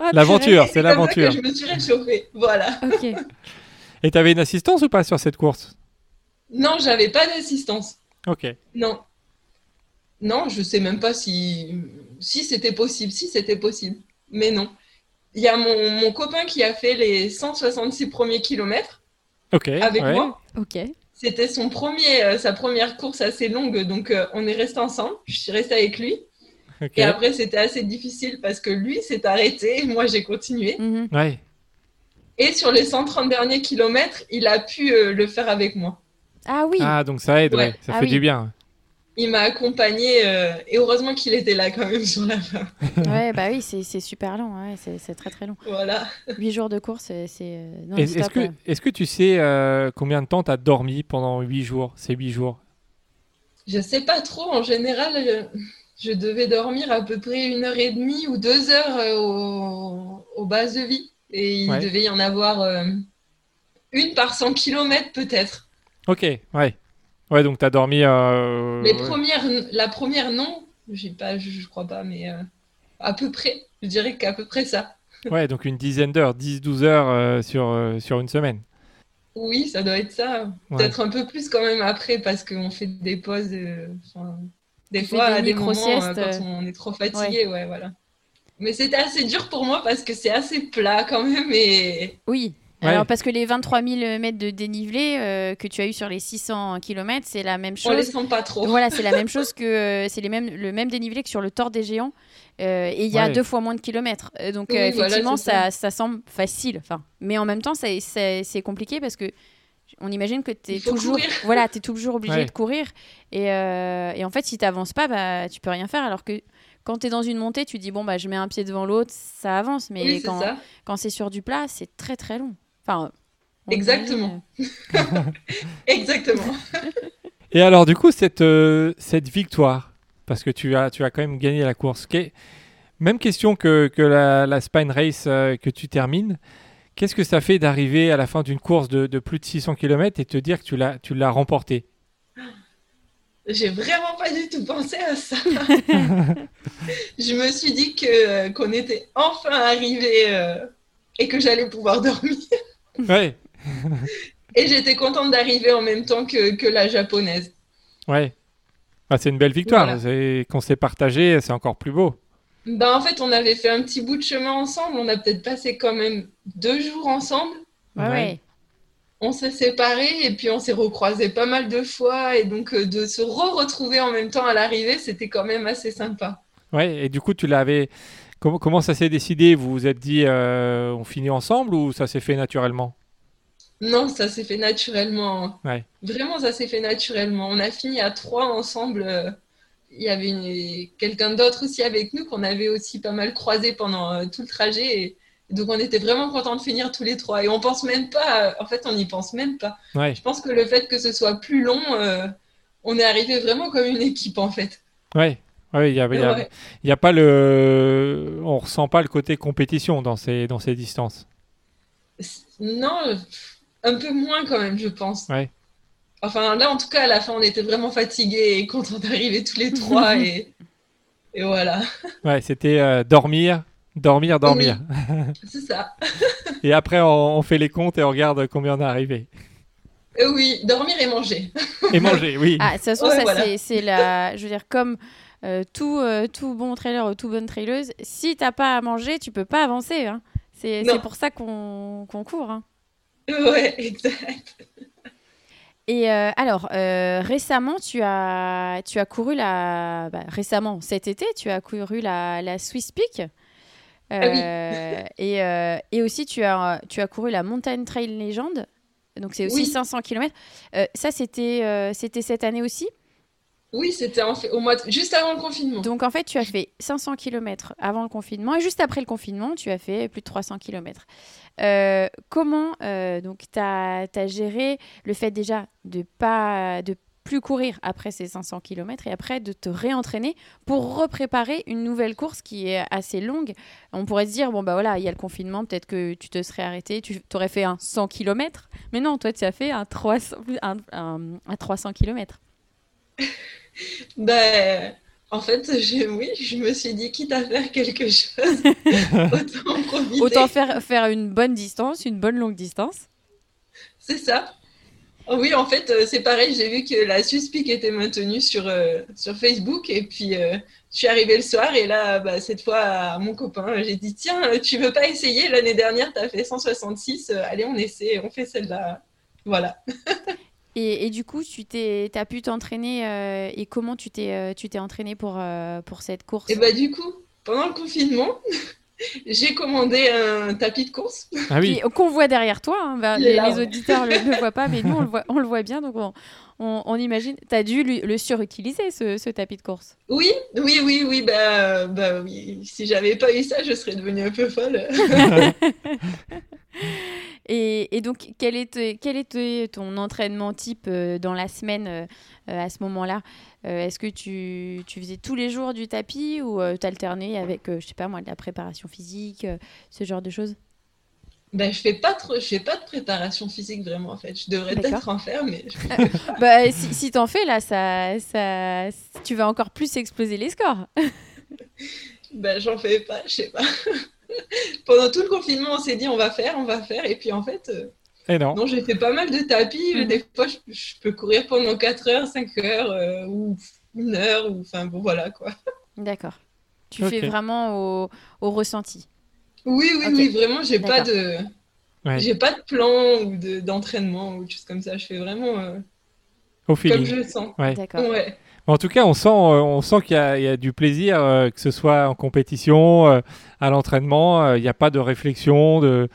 Speaker 3: oh, l'aventure, c'est l'aventure.
Speaker 4: Je me suis réchauffée, voilà.
Speaker 2: Ok.
Speaker 3: Et tu avais une assistance ou pas sur cette course?
Speaker 4: Non, j'avais pas d'assistance.
Speaker 3: Ok.
Speaker 4: Non. Non, je sais même pas si, si c'était possible. Si c'était possible. Mais non. Il y a mon, mon, copain qui a fait les 166 premiers kilomètres.
Speaker 3: Ok.
Speaker 4: Avec moi.
Speaker 2: Ok.
Speaker 4: C'était son premier, euh, sa première course assez longue, donc euh, on est resté ensemble. Je suis restée avec lui. Et après, c'était assez difficile parce que lui s'est arrêté, moi j'ai continué.
Speaker 2: Mhm.
Speaker 3: ouais.
Speaker 4: Et sur les 130 derniers kilomètres, il a pu euh, le faire avec moi.
Speaker 2: Ah oui.
Speaker 3: Ah donc ça aide, ouais. ça
Speaker 2: ah
Speaker 3: fait du bien
Speaker 4: il m'a accompagné euh, et heureusement qu'il était là quand même sur la fin.
Speaker 2: ouais, bah oui, c'est super long, ouais, c'est très très long.
Speaker 4: Voilà.
Speaker 2: Huit jours de course, c'est.
Speaker 3: Est-ce que, est que, tu sais euh, combien de temps tu as dormi pendant huit jours, ces huit jours?
Speaker 4: Je sais pas trop. En général, je, devais dormir à peu près une heure et demie ou deux heures euh, au, aux bases de vie. Et il devait y en avoir une par 100 km peut-être.
Speaker 3: Ok, ouais. Ouais, donc tu as dormi. Euh,
Speaker 4: Les premières, la première, non. J'ai pas, je, crois pas, mais euh, à peu près. Je dirais qu'à peu près ça.
Speaker 3: Ouais, donc une dizaine d'heures, 10-12 heures euh, sur, sur une semaine.
Speaker 4: Oui, ça doit être ça. Peut-être un peu plus quand même après parce qu'on fait des pauses. des fois, à des moments, quand on est trop fatigué, ouais, voilà. Mais c'était assez dur pour moi parce que c'est assez plat quand même. Et...
Speaker 2: Oui, alors, parce que les 23 000 mètres de dénivelé euh, que tu as eu sur les 600 km, c'est la même chose. On
Speaker 4: les sent pas trop.
Speaker 2: Voilà, c'est la même chose que euh, c'est les mêmes, le même dénivelé que sur le Tort des Géants. Euh, et il y a deux fois moins de kilomètres. donc, effectivement, ça, ça. semble facile. Enfin, mais en même temps, c'est compliqué parce que on imagine que tu es toujours, voilà, es toujours obligé de courir. Et, et, en fait, si tu n'avances pas, bah, tu peux rien faire. Alors que quand tu es dans une montée, tu dis bon, bah, je mets un pied devant l'autre, ça avance. Mais quand, quand c'est sur du plat, c'est très très long. Enfin,
Speaker 4: Exactement. Exactement.
Speaker 3: Et alors, du coup, cette, euh, cette victoire, parce que tu as, tu as quand même gagné la course, même question que, que la, la, Spine Race euh, que tu termines. Qu'est-ce que ça fait d'arriver à la fin d'une course de, de, plus de 600 km et te dire que tu l'as, tu l'as remporté
Speaker 4: j'ai vraiment pas du tout pensé à ça. je me suis dit que euh, qu'on était enfin arrivé euh, et que j'allais pouvoir dormir.
Speaker 3: Ouais,
Speaker 4: Et j'étais contente d'arriver en même temps que, que la japonaise.
Speaker 3: ouais. Ah, c'est une belle victoire.
Speaker 4: Voilà.
Speaker 3: C'est- Qu'on s'est partagé, c'est encore plus beau.
Speaker 4: Ben, en fait, on avait fait un petit bout de chemin ensemble. On a peut-être passé quand même deux jours ensemble.
Speaker 2: Ouais, ouais.
Speaker 4: On s'est séparés et puis on s'est recroisés pas mal de fois. Et donc, euh, de se re-retrouver en même temps à l'arrivée, c'était quand même assez sympa.
Speaker 3: Ouais, et du coup, tu l'avais. Comment, comment ça s'est décidé? Vous vous êtes dit, euh, on finit ensemble ou ça s'est fait naturellement?
Speaker 4: Non, ça s'est fait naturellement.
Speaker 3: Ouais.
Speaker 4: Vraiment, ça s'est fait naturellement. On a fini à trois ensemble. euh, Il y avait une- quelqu'un d'autre aussi avec nous qu'on avait aussi pas mal croisé pendant euh, tout le trajet. Et donc, on était vraiment contents de finir tous les trois. Et on pense même pas, en fait, on n'y pense même pas.
Speaker 3: Ouais,
Speaker 4: Je pense que le fait que ce soit plus long, euh, on est arrivé vraiment comme une équipe, en fait.
Speaker 3: ouais. Ouais, il y a, il y a- y a pas le. On ressent pas le côté compétition dans ces, dans ces distances.
Speaker 4: Non, un peu moins quand même, je pense.
Speaker 3: Ouais.
Speaker 4: Enfin, là, en tout cas, à la fin, on était vraiment fatigués et contents d'arriver tous les trois. et, et voilà,
Speaker 3: Ouais, c'était euh, dormir, dormir, dormir.
Speaker 4: c'est ça.
Speaker 3: Et après, on, on fait les comptes et on regarde combien on est arrivé.
Speaker 4: Euh, oui, dormir et manger.
Speaker 3: Et manger, oui.
Speaker 2: Ah, de toute façon,
Speaker 4: Ouais,
Speaker 2: ça,
Speaker 4: voilà.
Speaker 2: c'est- la. Je veux dire, comme tout, euh, tout bon trailer ou tout bonne traileuse, si t'as pas à manger, tu peux pas avancer. hein. C'est pour ça qu'on court. hein.
Speaker 4: Ouais, exact.
Speaker 2: Et euh, alors, euh, récemment, tu as, tu as couru la. bah, récemment, cet été, tu as couru la, la Swiss Peak.
Speaker 4: Ah oui.
Speaker 2: Euh, et, euh, et aussi, tu as, tu as couru la Mountain Trail Legend. Donc, c'est aussi
Speaker 4: Oui.
Speaker 2: 500 km. ça, c'était euh, c'était cette année aussi?
Speaker 4: Oui, c'était en fait au mois de- juste avant le confinement.
Speaker 2: Donc, en fait, tu as fait 500 km avant le confinement. Et juste après le confinement, tu as fait plus de 300 km. comment euh, donc tu as, géré le fait déjà de pas de plus courir après ces 500 km et après de te réentraîner pour repréparer une nouvelle course qui est assez longue? On pourrait se dire, bon, bah voilà, il y a le confinement, peut-être que tu te serais arrêté, tu aurais fait un 100 km. Mais non, toi, tu as fait un 300, un, un- un 300 km.
Speaker 4: Ben, en fait, j'ai- oui, je me suis dit, quitte à faire quelque chose, autant profiter.
Speaker 2: Autant faire, faire une bonne distance, une bonne longue distance.
Speaker 4: C'est ça. Oh Oui, en fait, euh, c'est pareil. J'ai vu que la Suspic était maintenue sur, euh, sur Facebook. Et puis, euh, je suis arrivée le soir. Et là, bah, cette fois, à mon copain, j'ai dit Tiens, tu veux pas essayer? L'année dernière, tu as fait 166. euh, allez, on essaie. On fait celle-là. Voilà.
Speaker 2: Et, et du coup, tu t'es, as pu t'entraîner euh, et comment tu t'es, euh, tu t'es entraîné pour, euh, pour cette course
Speaker 4: Et bah, du coup, pendant le confinement, j'ai commandé un tapis de course.
Speaker 3: Ah oui,
Speaker 2: qu'on voit derrière toi. hein. Bah, les, auditeurs ne le voient pas, mais nous, on le voit, on le voit bien. Donc, on, on, on imagine. Tu as dû lui- le surutiliser, ce, ce tapis de course.
Speaker 4: Oui, oui, oui, oui. Bah, bah oui. Si j'avais pas eu ça, je serais devenue un peu folle.
Speaker 2: Et, et donc, quel était, quel était ton entraînement type euh, dans la semaine euh, à ce moment-là? Euh, Est-ce que tu, tu faisais tous les jours du tapis ou tu alternais avec, je sais pas moi, de la préparation physique, ce genre de choses?
Speaker 4: Ben, je fais pas trop, je fais pas de préparation physique vraiment en fait. Je devrais peut-être en faire, mais je-
Speaker 2: Bah, si, si t'en fais là, ça, ça, tu vas encore plus exploser les scores.
Speaker 4: ben, j'en fais pas, je sais pas. Pendant tout le confinement, on s'est dit on va faire, on va faire, et puis en fait, euh,
Speaker 3: et non.
Speaker 4: non, j'ai fait pas mal de tapis.
Speaker 2: Mhm.
Speaker 4: Des fois, je, je peux courir pendant 4 heures, 5 heures, euh, ou une heure, ou enfin bon voilà quoi.
Speaker 2: D'accord. Tu fais vraiment au, au ressenti.
Speaker 4: Oui, oui, oui, vraiment, j'ai pas de,
Speaker 3: Ouais.
Speaker 4: j'ai pas de plan ou de d'entraînement ou de choses comme ça. Je fais vraiment euh,
Speaker 3: Au
Speaker 4: comme
Speaker 3: feeling.
Speaker 4: je le sens.
Speaker 3: Ouais.
Speaker 2: D'accord.
Speaker 4: Ouais.
Speaker 3: En tout cas, on sent, euh, on sent qu'il y, a- il y a du plaisir, euh, que ce soit en compétition, euh, à l'entraînement. euh, Il n'y a pas de réflexion. De,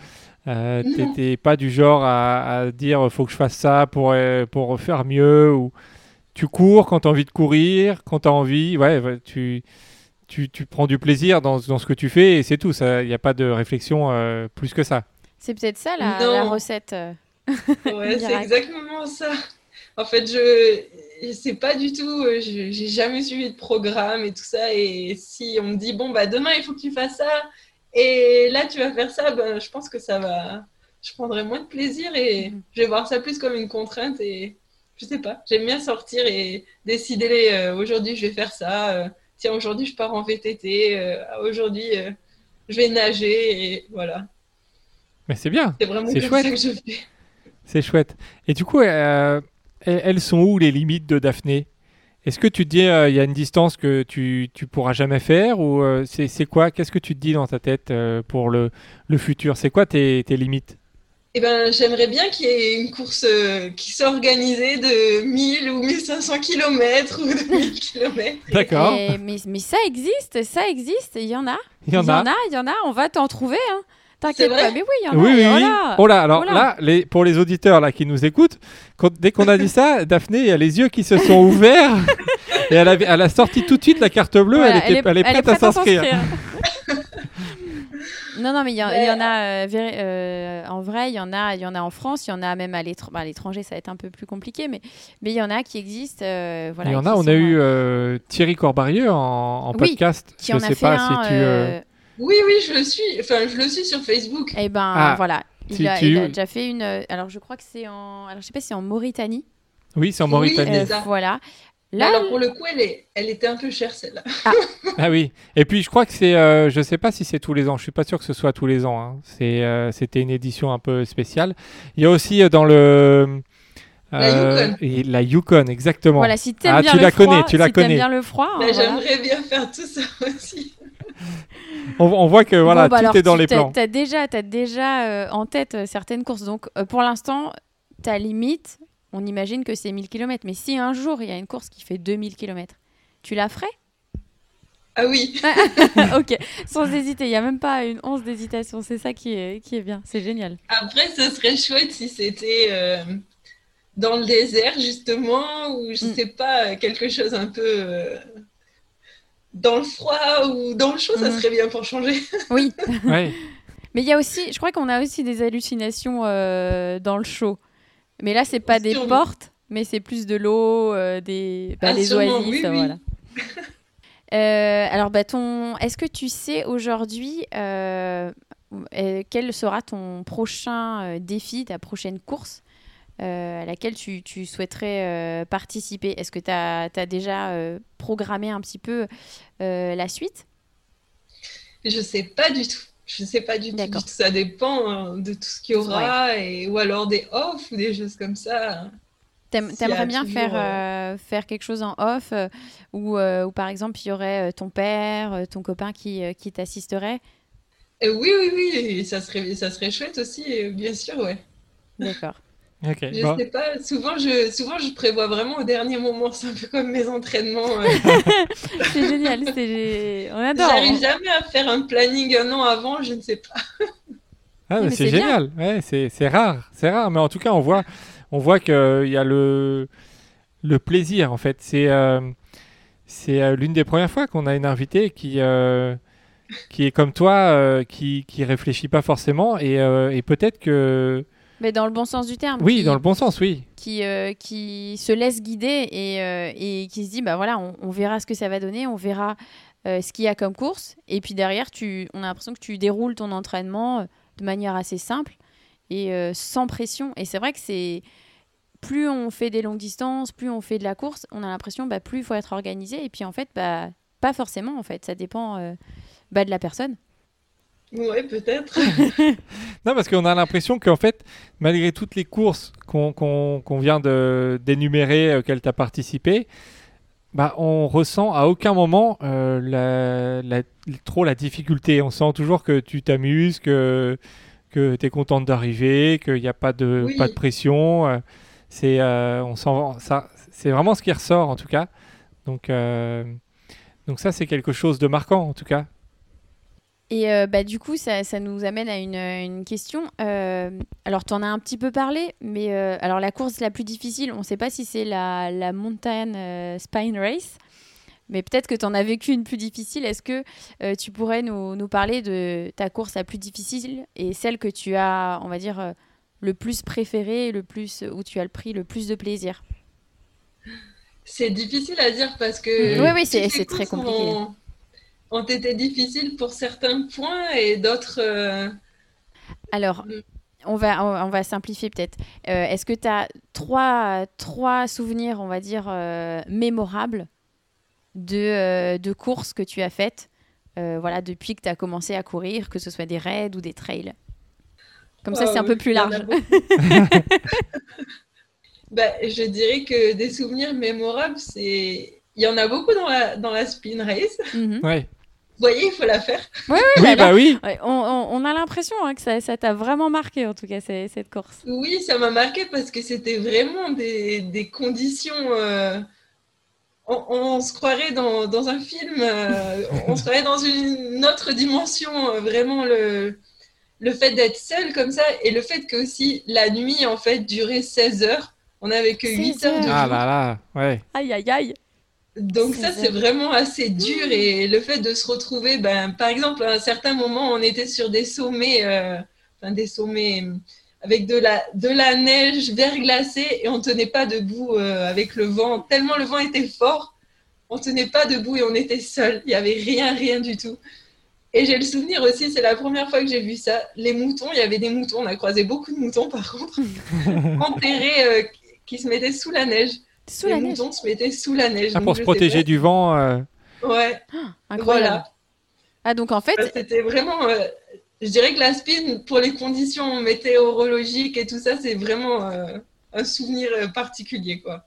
Speaker 3: euh. T'étais pas du genre à, à dire faut que je fasse ça pour, pour faire mieux. Ou tu cours quand tu as envie de courir, quand tu as envie. Ouais, ouais, tu, tu, tu prends du plaisir dans, dans ce que tu fais et c'est tout. Il n'y a pas de réflexion euh, plus que ça.
Speaker 2: C'est peut-être ça la, la recette. euh.
Speaker 4: Ouais, c'est exactement ça. En fait, je c'est pas du tout. euh, je- J'ai jamais suivi de programme et tout ça. Et si on me dit bon bah demain il faut que tu fasses ça et là tu vas faire ça, ben je pense que ça va. Je prendrai moins de plaisir et
Speaker 2: Mhm.
Speaker 4: je vais voir ça plus comme une contrainte et je sais pas, j'aime bien sortir et décider euh, aujourd'hui je vais faire ça, euh, tiens aujourd'hui je pars en VTT, euh, aujourd'hui je vais nager et voilà.
Speaker 3: Mais c'est bien.
Speaker 4: C'est vraiment comme
Speaker 3: chouette.
Speaker 4: ça que je fais.
Speaker 3: C'est chouette. Et du coup, euh, elles sont où les limites de Daphné? Est-ce que tu te dis euh, il y a une distance que tu, tu pourras jamais faire ou euh, c'est c'est quoi? Qu'est-ce que tu te dis dans ta tête euh, pour le, le futur? C'est quoi tes, tes limites?
Speaker 4: Eh ben, j'aimerais bien qu'il y ait une course euh, qui soit organisée de 1000 ou 1500 km ou de 1000 km.
Speaker 3: D'accord.
Speaker 2: Et- mais, mais ça existe, ça existe, il y en a.
Speaker 3: Il y en a.
Speaker 2: il y en a, on va t'en trouver. Hein. T'inquiète pas, mais oui, il y en
Speaker 3: Oui,
Speaker 2: a.
Speaker 3: oui, oui. Oh là, alors
Speaker 2: Oh là.
Speaker 3: là, les, pour les auditeurs là qui nous écoutent, quand- dès qu'on a dit ça, Daphné, il y a les yeux qui se sont ouverts et elle, avait- elle a sorti tout de suite la carte bleue.
Speaker 2: Voilà,
Speaker 3: elle, était, elle est prête, à s'inscrire.
Speaker 2: Non, non, mais il y, en- y a, euh, véri- euh, en vrai, il y en a, il y en a en France, il y en a même à bah, à l'étranger, ça va être un peu plus compliqué, mais mais il y en a qui existent. euh, voilà,
Speaker 3: il y en a, on a eu
Speaker 2: euh,
Speaker 3: euh, Thierry Corbarieux en, en
Speaker 2: Oui,
Speaker 3: podcast.
Speaker 2: qui
Speaker 3: Je
Speaker 2: en a
Speaker 3: sais
Speaker 2: fait
Speaker 3: pas
Speaker 2: un.
Speaker 3: si tu. euh,
Speaker 2: euh,
Speaker 4: Oui, oui, je le suis. Enfin, je le suis sur Facebook.
Speaker 2: Eh ben
Speaker 3: Ah,
Speaker 2: voilà, il,
Speaker 3: tu-
Speaker 2: a,
Speaker 3: tu-
Speaker 2: il a déjà fait une. euh, Alors je crois que c'est en. Alors je sais pas si c'est en Mauritanie.
Speaker 3: Oui, c'est en Mauritanie.
Speaker 2: Euh,
Speaker 4: ça.
Speaker 2: voilà. Là,
Speaker 4: alors pour le coup, elle, est... elle était un peu chère celle-là.
Speaker 3: Ah oui. Et puis je crois que c'est, euh, je sais pas si c'est tous les ans. Je suis pas sûr que ce soit tous les ans. hein. C'est, euh, c'était une édition un peu spéciale. Il y a aussi euh, dans le
Speaker 4: La Yukon.
Speaker 3: et la Yukon, exactement.
Speaker 2: voilà, si t'aimes
Speaker 3: Ah,
Speaker 2: bien
Speaker 3: tu
Speaker 2: le
Speaker 3: la
Speaker 2: froid,
Speaker 3: connais, tu la
Speaker 2: si
Speaker 3: connais.
Speaker 2: bien le froid, voilà.
Speaker 4: J'aimerais bien faire tout ça aussi.
Speaker 3: On, on voit que voilà,
Speaker 2: Bon, bah
Speaker 3: tout
Speaker 2: alors,
Speaker 3: est dans
Speaker 2: tu-
Speaker 3: les plans.
Speaker 2: T'as déjà, as déjà euh, en tête euh, certaines courses. Donc, euh, pour l'instant, ta limite, on imagine que c'est 1000 km. Mais si un jour, il y a une course qui fait 2000 km, tu la ferais?
Speaker 4: Ah oui,
Speaker 2: Ok, sans hésiter. Il n'y a même pas une once d'hésitation. C'est ça qui est, qui est bien. C'est génial.
Speaker 4: après, ce serait chouette si c'était euh, dans le désert, justement, ou je
Speaker 2: Mm.
Speaker 4: sais pas, quelque chose un peu euh, dans le froid ou dans le chaud, ça
Speaker 2: Mhm.
Speaker 4: serait bien pour changer.
Speaker 2: Oui.
Speaker 3: Ouais.
Speaker 2: Mais il y a aussi, je crois qu'on a aussi des hallucinations euh, dans le chaud. Mais là, c'est pas des
Speaker 4: Sûrement.
Speaker 2: portes, mais c'est plus de l'eau, euh, des bah,
Speaker 4: Ah,
Speaker 2: les oasis,
Speaker 4: oui, oui.
Speaker 2: voilà. Euh, alors, bah, ton... est-ce que tu sais aujourd'hui euh, quel sera ton prochain défi, ta prochaine course à laquelle tu, tu souhaiterais participer? Est-ce que tu as, déjà programmé un petit peu la suite?
Speaker 4: Je sais pas du tout. Je sais pas du tout. Ça dépend hein, de tout ce qu'il y aura, et, ou alors des off ou des choses comme ça.
Speaker 2: T'aimerais bien
Speaker 4: toujours,
Speaker 2: faire, euh, faire quelque chose en off euh, où, euh, où, par exemple, il y aurait euh, ton père, euh, ton copain qui, euh, qui t'assisterait?
Speaker 4: Oui, oui, oui, ça serait, ça serait chouette aussi, bien sûr, ouais.
Speaker 2: D'accord.
Speaker 4: Je
Speaker 3: bon.
Speaker 4: sais pas, souvent je, souvent je prévois vraiment au dernier moment, c'est un peu comme mes entraînements. euh.
Speaker 2: C'est génial, c'est... on adore.
Speaker 4: J'arrive jamais à faire un planning un an avant, je ne sais pas.
Speaker 3: Ah, mais
Speaker 2: mais
Speaker 3: c'est génial. Ouais, c'est, c'est rare. C'est rare. Mais en tout cas, on voit, on voit qu'il y a le, le plaisir, en fait. C'est, euh, c'est euh, l'une des premières fois qu'on a une invitée qui, euh, qui est comme toi, euh, qui, qui réfléchit pas forcément. Et, euh, et peut-être que.
Speaker 2: Mais dans le bon sens du terme.
Speaker 3: Oui,
Speaker 2: qui,
Speaker 3: dans le bon sens, oui.
Speaker 2: qui, euh, qui se laisse guider et, euh, et qui se dit, bah voilà, on, on verra ce que ça va donner, on verra euh, ce qu'il y a comme course. Et puis derrière, tu, on a l'impression que tu déroules ton entraînement de manière assez simple et sans pression. Et c'est vrai que c'est plus on fait des longues distances, plus on fait de la course, on a l'impression bah, plus il faut être organisé. Et puis en fait, bah, pas forcément en fait, ça dépend bah, de la personne.
Speaker 4: Ouais, peut-être.
Speaker 3: Non, parce qu'on a l'impression qu'en fait, malgré toutes les courses qu'on qu'on- qu'on vient d'énumérer euh, auxquelles tu as participé, bah, on ressent à aucun moment euh, la, la- trop la difficulté. On sent toujours que tu t'amuses, que, que tu es contente d'arriver, qu'il n'y a pas de,
Speaker 4: Oui.
Speaker 3: pas de pression. euh, C'est euh, on vraiment ce qui ressort en tout cas. Donc, euh, donc ça, c'est quelque chose de marquant en tout cas.
Speaker 2: Et euh, bah, du coup, ça, ça nous amène à une, une question. Euh, alors, tu en as un petit peu parlé, mais euh, alors la course la plus difficile, on ne sait pas si c'est la, la Mountain euh, Spine Race, mais peut-être que tu en as vécu une plus difficile. Est-ce que euh, tu pourrais nous, nous parler de ta course la plus difficile et celle que tu as, on va dire, euh, le plus préférée, le plus, où tu as le pris le plus de plaisir?
Speaker 4: C'est difficile à dire parce que.
Speaker 2: Oui, oui, c'est- très compliqué.
Speaker 4: Ont été difficiles pour certains points et d'autres. euh,
Speaker 2: Alors, on va, on, va simplifier peut-être. Euh, Est-ce que tu as trois, trois souvenirs, on va dire, euh, mémorables de, euh, de courses que tu as faites euh, voilà, depuis que tu as commencé à courir, que ce soit des raids ou des trails? Comme ça, c'est un
Speaker 4: oui,
Speaker 2: peu plus large.
Speaker 4: Bah, je dirais que des souvenirs mémorables, c'est. Il y en a beaucoup dans la, dans la spin race.
Speaker 2: Mhm.
Speaker 3: Ouais.
Speaker 4: Vous voyez, il faut la faire.
Speaker 2: Ouais,
Speaker 3: Oui,
Speaker 2: bah,
Speaker 3: bah oui.
Speaker 2: On, on- on a l'impression hein, que ça ça t'a vraiment marqué, en tout cas, cette course.
Speaker 4: Oui, ça m'a marqué parce que c'était vraiment des, des conditions. euh, on, on se croirait dans, dans un film, euh, on se croirait dans une autre dimension. euh, vraiment, le, le fait d'être seul comme ça et le fait que aussi la nuit, en fait, durait 16 heures. On n'avait que 8
Speaker 2: 16
Speaker 4: heures de.
Speaker 3: Ah
Speaker 4: jour.
Speaker 3: là là, ouais.
Speaker 2: Aïe, aïe, aïe.
Speaker 4: Donc ça,
Speaker 2: 16
Speaker 4: c'est vraiment assez dur. Et le fait de se retrouver, ben, par exemple, à un certain moment, on était sur des sommets, euh, enfin des sommets euh, avec de la, de la neige verglacée et on tenait pas debout euh, avec le vent. Tellement le vent était fort, on tenait pas debout et on était seul. Il y avait rien, rien du tout. Et j'ai le souvenir aussi, c'est la première fois que j'ai vu ça. Les moutons, il y avait des moutons. On a croisé beaucoup de moutons, par contre, enterrés, euh, qui se mettaient sous la neige.
Speaker 2: Sous
Speaker 4: les
Speaker 2: la neige.
Speaker 4: moutons se mettaient sous la neige.
Speaker 3: Ah,
Speaker 4: Donc,
Speaker 3: pour se protéger du vent. euh,
Speaker 4: Ouais.
Speaker 2: Incroyable.
Speaker 4: Voilà.
Speaker 2: Ah, donc en fait,
Speaker 4: Bah, C'était vraiment. euh, je dirais que la spin, pour les conditions météorologiques et tout ça, c'est vraiment euh, un souvenir particulier, quoi.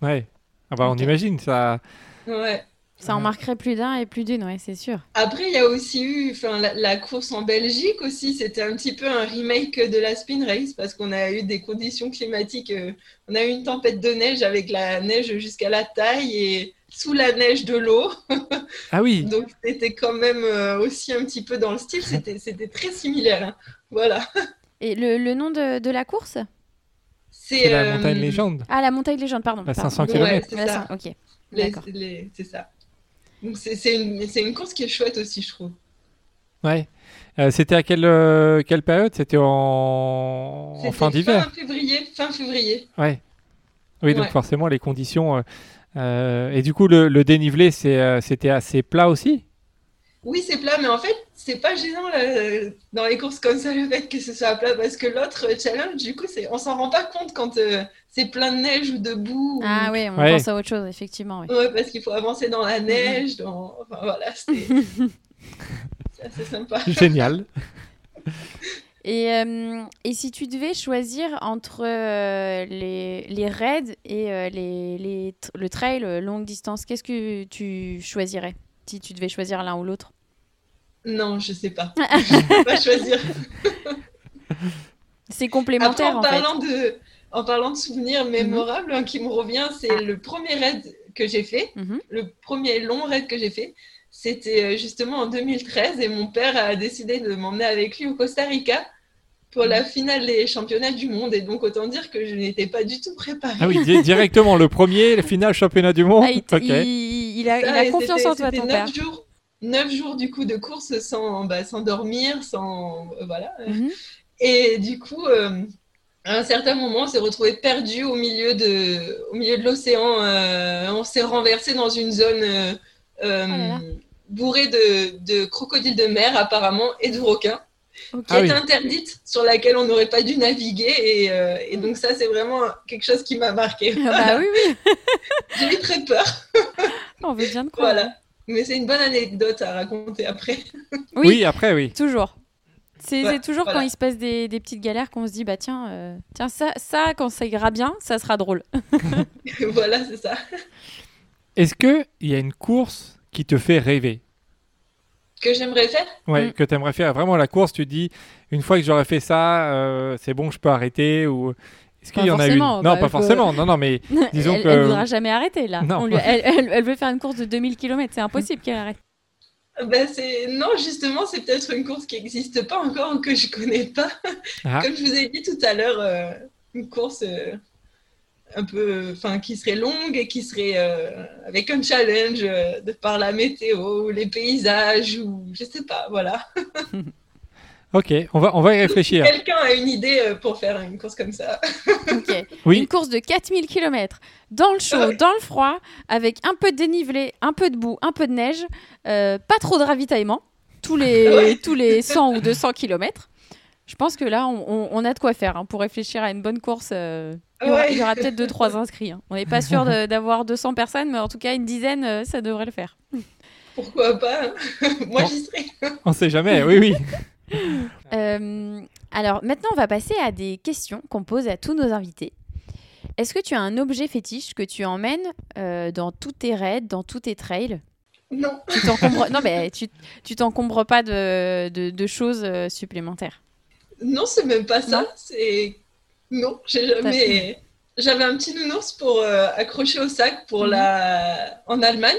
Speaker 3: Ouais. Ah bah on imagine ça.
Speaker 4: Ouais.
Speaker 2: Ça en marquerait plus d'un et plus d'une, ouais, c'est sûr.
Speaker 4: Après, il y a aussi eu enfin, la, la course en Belgique aussi. C'était un petit peu un remake de la spin race parce qu'on a eu des conditions climatiques. euh, on a eu une tempête de neige avec la neige jusqu'à la taille et sous la neige de l'eau.
Speaker 3: Ah oui.
Speaker 4: Donc, c'était quand même euh, aussi un petit peu dans le style. C'était c'était très similaire. hein. Voilà.
Speaker 2: Et le, le nom de, de la course?
Speaker 3: C'est la
Speaker 4: euh,
Speaker 3: montagne légende.
Speaker 2: Ah, la montagne légende, pardon. Pardon.
Speaker 3: 500
Speaker 4: Ouais,
Speaker 3: kilomètres.
Speaker 4: c'est
Speaker 2: La
Speaker 4: ça.
Speaker 2: cin- Ok,
Speaker 4: Les-
Speaker 2: d'accord.
Speaker 4: les- C'est ça. Donc c'est c'est une, une course qui est chouette aussi, je trouve.
Speaker 3: Ouais. Euh, C'était à quelle, euh, quelle période? C'était en... fin d'hiver.
Speaker 4: Fin février, fin février.
Speaker 3: Ouais. Oui, donc forcément les conditions. euh, et du coup, le, le dénivelé, c'est, c'était assez plat aussi?
Speaker 4: Oui, c'est plat, mais en fait, c'est pas gênant là, dans les courses comme ça le fait que ce soit plat, parce que l'autre challenge, du coup, c'est, on s'en rend pas compte quand euh, c'est plein de neige ou de boue. ou-
Speaker 2: Ah oui, on
Speaker 3: Ouais.
Speaker 2: pense à autre chose, effectivement. Ouais,
Speaker 4: parce qu'il faut avancer dans
Speaker 2: Mhm.
Speaker 4: la neige, dans... enfin voilà, c'est assez sympa.
Speaker 3: Génial.
Speaker 2: Et, euh, et si tu devais choisir entre euh, les, les raids et euh, les, les le trail euh, longue distance, qu'est-ce que tu choisirais? Si tu devais choisir l'un ou l'autre
Speaker 4: Non, je sais pas. Je peux pas choisir.
Speaker 2: C'est
Speaker 4: Après,
Speaker 2: complémentaire
Speaker 4: en
Speaker 2: en fait.
Speaker 4: parlant de, en parlant de souvenirs mémorables hein, qui me revient, c'est
Speaker 2: Ah.
Speaker 4: le premier raid que j'ai fait,
Speaker 2: Mhm.
Speaker 4: le premier long raid que j'ai fait. C'était euh, justement en 2013 et mon père a décidé de m'emmener avec lui au Costa Rica pour
Speaker 2: Mhm.
Speaker 4: la finale des championnats du monde. Et donc, autant dire que je n'étais pas du tout préparée.
Speaker 3: Ah oui, di- directement le premier, le final championnat du monde.
Speaker 2: Ah, il, t-
Speaker 3: ok.
Speaker 2: il- il a, il confiance en toi, ton
Speaker 4: neuf
Speaker 2: père.
Speaker 4: jours, neuf jours du coup de course sans, bah, sans dormir, sans euh, voilà.
Speaker 2: Mhm.
Speaker 4: Et du coup, euh, à un certain moment, on s'est retrouvé perdu au milieu de, au milieu de l'océan. euh, on s'est renversé dans une zone euh,
Speaker 2: Oh
Speaker 4: bourrée de, de crocodiles de mer apparemment et de requins, Qui
Speaker 3: Ah
Speaker 4: est
Speaker 3: oui.
Speaker 4: interdite, sur laquelle on n'aurait pas dû naviguer. Et, euh, et donc ça, c'est vraiment quelque chose qui m'a marqué.
Speaker 2: Ah bah oui, oui,
Speaker 4: J'ai eu très peur.
Speaker 2: on veut bien te croire.
Speaker 4: Voilà. Mais c'est une bonne anecdote à raconter après.
Speaker 2: Oui,
Speaker 3: Oui, après, oui.
Speaker 2: toujours. C'est
Speaker 4: Ouais,
Speaker 2: toujours
Speaker 4: voilà.
Speaker 2: quand il se passe des, des petites galères qu'on se dit, bah tiens, euh, tiens ça, ça, quand ça ira bien, ça sera drôle.
Speaker 4: voilà, c'est ça.
Speaker 3: Est-ce qu'il y a une course qui te fait rêver?
Speaker 4: Que j'aimerais faire
Speaker 3: Ouais,
Speaker 2: Mm.
Speaker 3: que tu aimerais faire vraiment la course, tu dis, une fois que j'aurais fait ça, euh, c'est bon, je peux arrêter ou... Est-ce qu'il y en a une? Non,
Speaker 2: bah,
Speaker 3: pas
Speaker 2: faut-
Speaker 3: forcément. Non, non, mais Disons
Speaker 2: elle,
Speaker 3: que-
Speaker 2: elle voudra jamais arrêter là.
Speaker 3: Non.
Speaker 2: On lui- elle, elle- elle veut faire une course de 2000 km, c'est impossible qu'elle arrête.
Speaker 4: Ben, c'est... Non, justement, c'est peut-être une course qui n'existe pas encore ou que je connais pas.
Speaker 3: Ah.
Speaker 4: Comme je vous ai dit tout à l'heure, euh, une course euh, un peu, enfin, qui serait longue et qui serait euh, avec un challenge euh, de par la météo, ou les paysages ou je sais pas, voilà.
Speaker 3: ok, on va, on va y réfléchir.
Speaker 4: Quelqu'un a une idée euh, pour faire une course comme ça
Speaker 2: Ok.
Speaker 3: Oui.
Speaker 2: Une course de 4000 km dans le chaud,
Speaker 4: Ouais.
Speaker 2: dans le froid, avec un peu de dénivelé, un peu de boue, un peu de neige, euh, pas trop de ravitaillement, tous les,
Speaker 4: Ouais.
Speaker 2: tous les 100 ou 200 km. Je pense que là, on, on- on a de quoi faire hein, pour réfléchir à une bonne course. Il y aura,
Speaker 4: Ouais.
Speaker 2: il y aura peut-être 2-3 inscrits. hein. On n'est pas sûr d'avoir 200 personnes, mais en tout cas, une dizaine, euh, ça devrait le faire.
Speaker 4: Pourquoi pas hein. Moi,
Speaker 3: Bon.
Speaker 4: j'y serai.
Speaker 3: On sait jamais, oui, oui.
Speaker 2: Euh, alors maintenant, on va passer à des questions qu'on pose à tous nos invités. Est-ce que tu as un objet fétiche que tu emmènes euh, dans tous tes raids, dans tous tes trails?
Speaker 4: Non.
Speaker 2: tu t'encombres... Non, mais tu tu t'encombres pas de, de- de choses supplémentaires?
Speaker 4: Non, c'est même pas ça. C'est non, j'ai jamais. J'avais un petit nounours pour euh, accrocher au sac pour
Speaker 2: Mhm.
Speaker 4: la en Allemagne,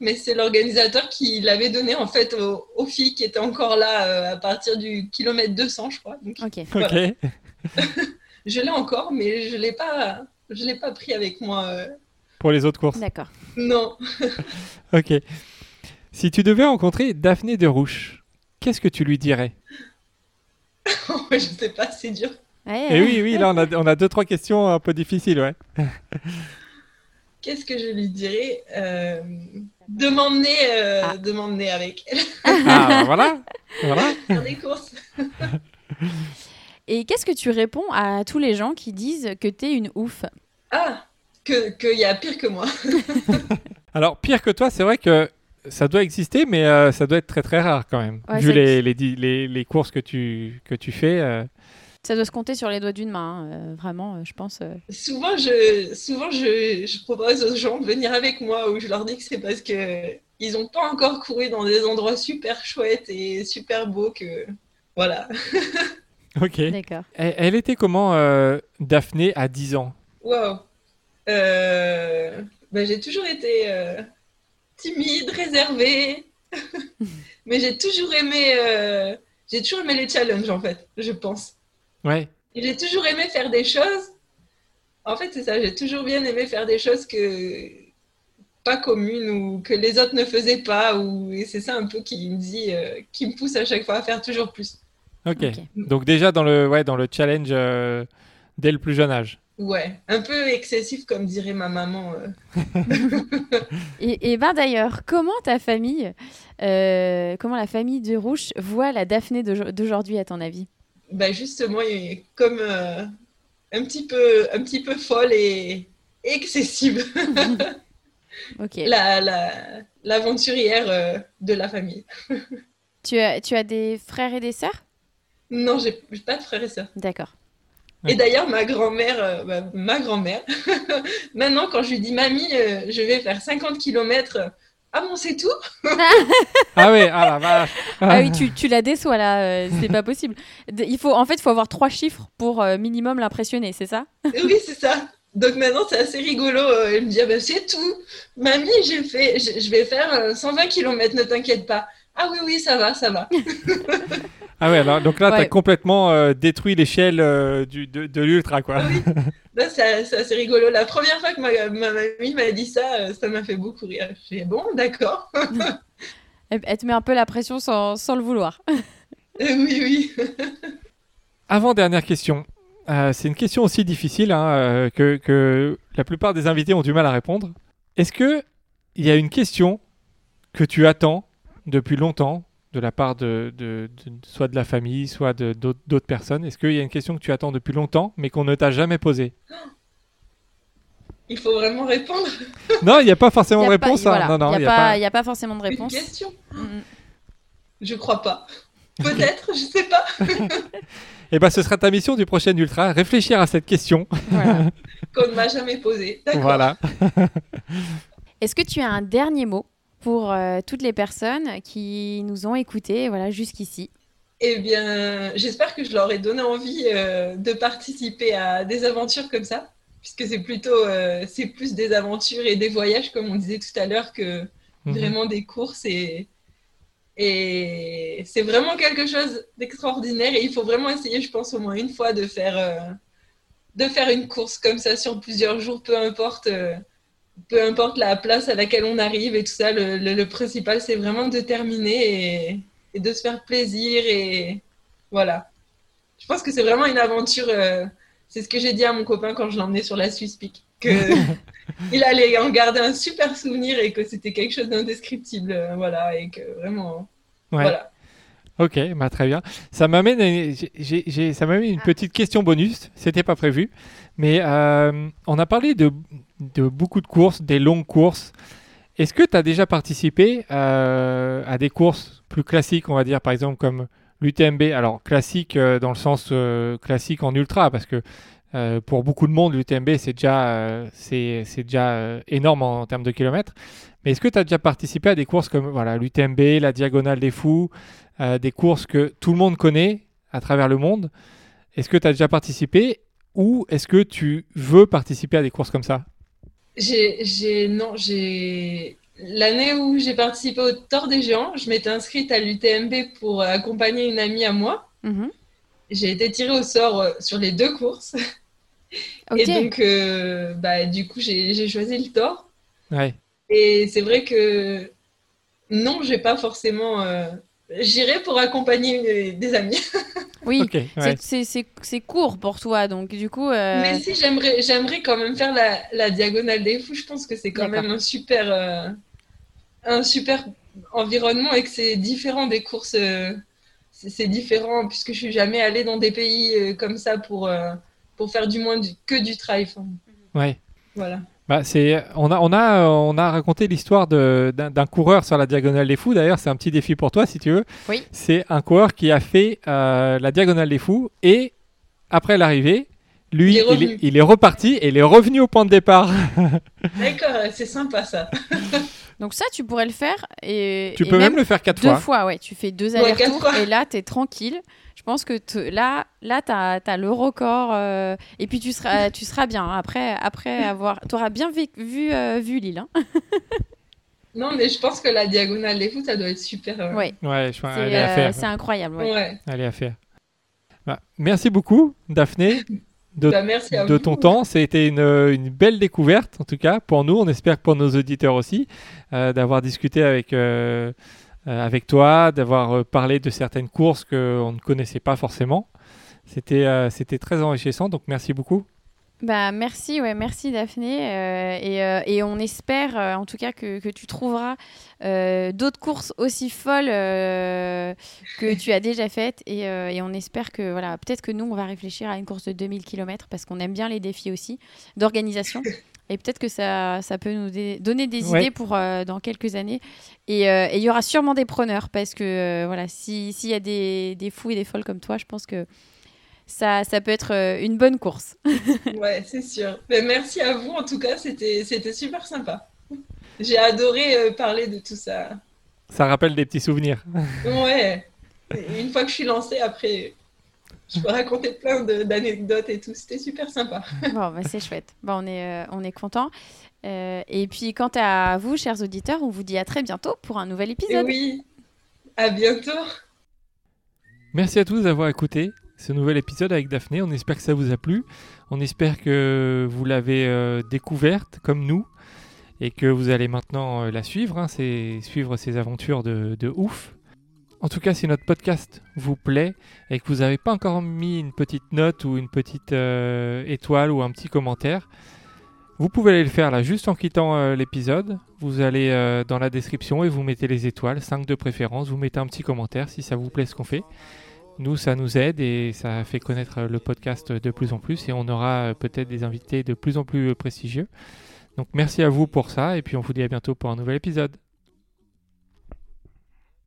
Speaker 4: mais c'est l'organisateur qui l'avait donné en fait aux, aux filles qui étaient encore là euh, à partir du kilomètre 200, je crois. Donc,
Speaker 2: Ok.
Speaker 4: Je l'ai encore, mais je l'ai pas, je l'ai pas pris avec moi. euh.
Speaker 3: Pour les autres courses.
Speaker 2: D'accord.
Speaker 4: Non.
Speaker 3: Ok. Si tu devais rencontrer Daphné de Rouche, qu'est-ce que tu lui dirais?
Speaker 4: Je sais pas, c'est dur.
Speaker 2: Ouais,
Speaker 3: Et oui, oui, là, on a, on a deux, trois questions un peu difficiles, ouais.
Speaker 4: Qu'est-ce que je lui dirais Euh, De m'emmener, euh,
Speaker 2: Ah.
Speaker 4: avec elle
Speaker 3: Ah, bah, voilà. Voilà.
Speaker 4: faire des courses.
Speaker 2: Et qu'est-ce que tu réponds à tous les gens qui disent que t'es une ouf?
Speaker 4: Ah, que qu'il y a pire que moi.
Speaker 3: Alors, pire que toi, c'est vrai que ça doit exister, mais euh, ça doit être très, très rare quand même.
Speaker 2: Ouais,
Speaker 3: Vu les, les, les courses que tu, que tu fais. euh,
Speaker 2: Ça doit se compter sur les doigts d'une main, hein, euh, vraiment, euh, je pense. euh.
Speaker 4: Souvent, je, souvent je, je propose aux gens de venir avec moi ou je leur dis que c'est parce que ils n'ont pas encore couru dans des endroits super chouettes et super beaux que voilà.
Speaker 3: Ok.
Speaker 2: D'accord.
Speaker 3: Elle, elle était comment, euh, Daphné, à 10 ans?
Speaker 4: Waouh. Euh, ben, j'ai toujours été euh, timide, réservée, mais j'ai toujours aimé, euh, j'ai toujours aimé les challenges en fait, je pense.
Speaker 3: Ouais.
Speaker 4: J'ai toujours aimé faire des choses. En fait, c'est ça, j'ai toujours bien aimé faire des choses que pas communes ou que les autres ne faisaient pas. Ou... Et c'est ça un peu qui me dit, euh, qui me pousse à chaque fois à faire toujours plus.
Speaker 3: Ok. Donc déjà dans le, ouais, dans le challenge euh, dès le plus jeune âge.
Speaker 4: Ouais, un peu excessif comme dirait ma maman. euh.
Speaker 2: Et, et ben d'ailleurs, comment ta famille, euh, comment la famille de Rouge voit la Daphné d'aujo- d'aujourd'hui, à ton avis?
Speaker 4: Bah justement, il est comme euh, un, petit peu, un petit peu folle et, excessive.
Speaker 2: Ok.
Speaker 4: La, la, l'aventurière euh, de la famille.
Speaker 2: Tu, as, tu as des frères et des sœurs?
Speaker 4: Non, j'ai j'ai pas de frères et sœurs.
Speaker 2: D'accord.
Speaker 4: Et d'ailleurs, ma grand-mère, euh, bah, ma grand-mère, maintenant, quand je lui dis Mamie, euh, je vais faire 50 km, ah bon, c'est tout
Speaker 3: Ah ouais, ah la vache.
Speaker 2: Ah oui, tu, tu la déçois là, euh, c'est pas possible. Il faut, en fait, il faut avoir trois chiffres pour euh, minimum l'impressionner, c'est ça?
Speaker 4: Oui, c'est ça. Donc maintenant, c'est assez rigolo. euh, Elle me dit, ah ben, c'est tout. Mamie, j'ai fait, je, je vais faire euh, 120 km, ne t'inquiète pas. Ah oui, oui, ça va, ça va.
Speaker 3: Ah ouais, alors, donc là,
Speaker 2: Ouais.
Speaker 3: t'as complètement euh, détruit l'échelle euh, du- de, de l'ultra, quoi.
Speaker 4: Là, c'est c'est assez rigolo. La première fois que ma, ma mamie m'a dit ça, euh, ça m'a fait beaucoup rire. Je fais, bon, d'accord.
Speaker 2: elle, elle te met un peu la pression sans, sans le vouloir.
Speaker 4: Oui, oui.
Speaker 3: Avant dernière question. Euh, c'est une question aussi difficile hein, que, que la plupart des invités ont du mal à répondre. Est-ce que il y a une question que tu attends depuis longtemps de la part de, de- de- soit de la famille, soit de- d'autres d'autres personnes Est-ce qu'il y a une question que tu attends depuis longtemps, mais qu'on ne t'a jamais posée?
Speaker 4: Il faut vraiment répondre.
Speaker 3: Non, il n'y a pas forcément de réponse. hein.
Speaker 2: voilà, il n'y a,
Speaker 3: a
Speaker 2: pas- a pas forcément de réponse.
Speaker 4: Une question
Speaker 2: Mm,
Speaker 4: Je crois pas. Peut-être, je sais pas.
Speaker 3: Eh ben, ce sera ta mission du prochain ultra, réfléchir à cette question.
Speaker 2: voilà.
Speaker 4: Qu'on ne m'a jamais posé. D'accord.
Speaker 3: Voilà.
Speaker 2: Est-ce que tu as un dernier mot? Pour euh, toutes les personnes qui nous ont écoutés voilà, jusqu'ici
Speaker 4: Eh bien, j'espère que je leur ai donné envie euh, de participer à des aventures comme ça, puisque c'est plutôt, euh, c'est plus des aventures et des voyages, comme on disait tout à l'heure, que
Speaker 3: Mhm.
Speaker 4: vraiment des courses. Et, et c'est vraiment quelque chose d'extraordinaire. Et il faut vraiment essayer, je pense, au moins une fois de faire, euh, de faire une course comme ça sur plusieurs jours, peu importe. Peu importe la place à laquelle on arrive et tout ça, le, le- le principal, c'est vraiment de terminer et, et de se faire plaisir. Et voilà. Je pense que c'est vraiment une aventure. euh, c'est ce que j'ai dit à mon copain quand je l'emmenais sur la Suisse Peak. Que il allait en garder un super souvenir et que c'était quelque chose d'indescriptible. euh, voilà. Et que vraiment.
Speaker 3: Ouais.
Speaker 4: Voilà.
Speaker 3: Ok, bah, très bien. Ça m'amène, à- j'ai- ça m'amène une
Speaker 2: Ah.
Speaker 3: petite question bonus. C'était pas prévu, mais euh, on a parlé de, de beaucoup de courses, des longues courses. Est-ce que tu as déjà participé euh, à des courses plus classiques, on va dire, par exemple comme l'UTMB Alors classique euh, dans le sens classique en ultra, parce que euh, pour beaucoup de monde, l'UTMB c'est déjà, euh, c'est, c'est déjà euh, énorme en, en termes de kilomètres. Mais est-ce que tu as déjà participé à des courses comme voilà, l'UTMB, la Diagonale des Fous, euh, des courses que tout le monde connaît à travers le monde? Est-ce que tu as déjà participé ou est-ce que tu veux participer à des courses comme ça?
Speaker 4: J'ai, j'ai, non, j'ai. L'année où j'ai participé au Tour des Géants, je m'étais inscrite à l'UTMB pour accompagner une amie à moi.
Speaker 2: Mhm.
Speaker 4: J'ai été tirée au sort euh, sur les deux courses. Et donc, euh, bah, du coup, j'ai, choisi le Tour.
Speaker 3: Ouais.
Speaker 4: Et c'est vrai que non, j'ai pas forcément. euh, J'irai pour accompagner une- des amis.
Speaker 2: oui,
Speaker 3: Ok, ouais.
Speaker 2: c'est- c'est- c'est c'est court pour toi, donc du coup. euh,
Speaker 4: Mais si j'aimerais, j'aimerais quand même faire la, la diagonale des fous. Je pense que c'est quand même un super, euh, un super environnement et que c'est différent des courses. Euh, c'est différent puisque je suis jamais allée dans des pays euh, comme ça pour euh, pour faire du moins du- que du trail. Enfin,
Speaker 3: Ouais.
Speaker 4: voilà.
Speaker 3: Bah, c'est, on, a, on, a, on a raconté l'histoire de- d'un, d'un coureur sur la Diagonale des Fous. D'ailleurs, c'est un petit défi pour toi, si tu veux.
Speaker 2: Oui.
Speaker 3: C'est un coureur qui a fait euh, la Diagonale des Fous et après l'arrivée, lui,
Speaker 4: Il est
Speaker 3: il est,
Speaker 4: revenu.
Speaker 3: il est reparti et il est revenu au point de départ.
Speaker 4: D'accord, c'est sympa ça.
Speaker 2: Donc ça, tu pourrais le faire et.
Speaker 3: tu
Speaker 2: et
Speaker 3: peux même, le faire quatre
Speaker 2: deux
Speaker 3: fois.
Speaker 2: fois. ouais. Tu fais deux allers-retours et là, t'es tranquille. Je pense que te- là, là, t'as as le record euh, et puis tu seras, tu seras bien hein. après, après avoir, t'auras bien vu, vu, euh, vu l'île. hein.
Speaker 4: Non, mais je pense que la diagonale des fous, ça doit être super. euh,
Speaker 2: Ouais,
Speaker 3: Ouais, je pense
Speaker 2: c'est
Speaker 3: elle est à
Speaker 2: euh,
Speaker 3: faire.
Speaker 2: c'est incroyable. ouais.
Speaker 4: ouais.
Speaker 3: Elle est à faire. Bah, merci beaucoup, Daphné, de,
Speaker 4: Bah,
Speaker 3: de ton temps. C'était une, une belle découverte, en tout cas, pour nous. On espère que pour nos auditeurs aussi, euh, d'avoir discuté avec, euh, euh, avec toi, d'avoir euh, parlé de certaines courses qu'on ne connaissait pas forcément. C'était euh, c'était très enrichissant, donc merci beaucoup.
Speaker 2: Bah merci, ouais, merci Daphné. euh, et, euh, et on espère euh, en tout cas que, que tu trouveras d'autres courses aussi folles que tu as déjà faites. Et, et on espère que, voilà, peut-être que nous, on va réfléchir à une course de 2000 km parce qu'on aime bien les défis aussi d'organisation. Et peut-être que ça, ça peut nous donner des
Speaker 3: Ouais.
Speaker 2: idées pour dans quelques années. Et il y aura sûrement des preneurs parce que voilà, si- s'il y a des, des fous et des folles comme toi, je pense que ça, ça peut être euh, une bonne course.
Speaker 4: Ouais, c'est sûr. Mais merci à vous, en tout cas, c'était c'était super sympa. J'ai adoré euh, parler de tout ça.
Speaker 3: Ça rappelle des petits souvenirs.
Speaker 4: Ouais. Et une fois que je suis lancée, après, je peux raconter plein d'anecdotes et tout. C'était super sympa.
Speaker 2: Bon, bah, c'est chouette. Bon, on est, euh, on est content. et puis, quant à vous, chers auditeurs, on vous dit à très bientôt pour un nouvel
Speaker 4: Et
Speaker 2: épisode.
Speaker 4: oui, à bientôt.
Speaker 3: Merci à tous d'avoir écouté ce nouvel épisode avec Daphné. On espère que ça vous a plu. On espère que vous l'avez euh, découverte comme nous et que vous allez maintenant euh, la suivre, hein, suivre ses aventures de, ouf. En tout cas, si notre podcast vous plaît et que vous n'avez pas encore mis une petite note ou une petite euh, étoile ou un petit commentaire, vous pouvez aller le faire là juste en quittant l'épisode. Vous allez dans la description et vous mettez les étoiles, 5 de préférence. Vous mettez un petit commentaire si ça vous plaît ce qu'on fait. Nous, ça nous aide et ça fait connaître le podcast de plus en plus et on aura peut-être des invités de plus en plus prestigieux. Donc merci à vous pour ça et puis on vous dit à bientôt pour un nouvel épisode.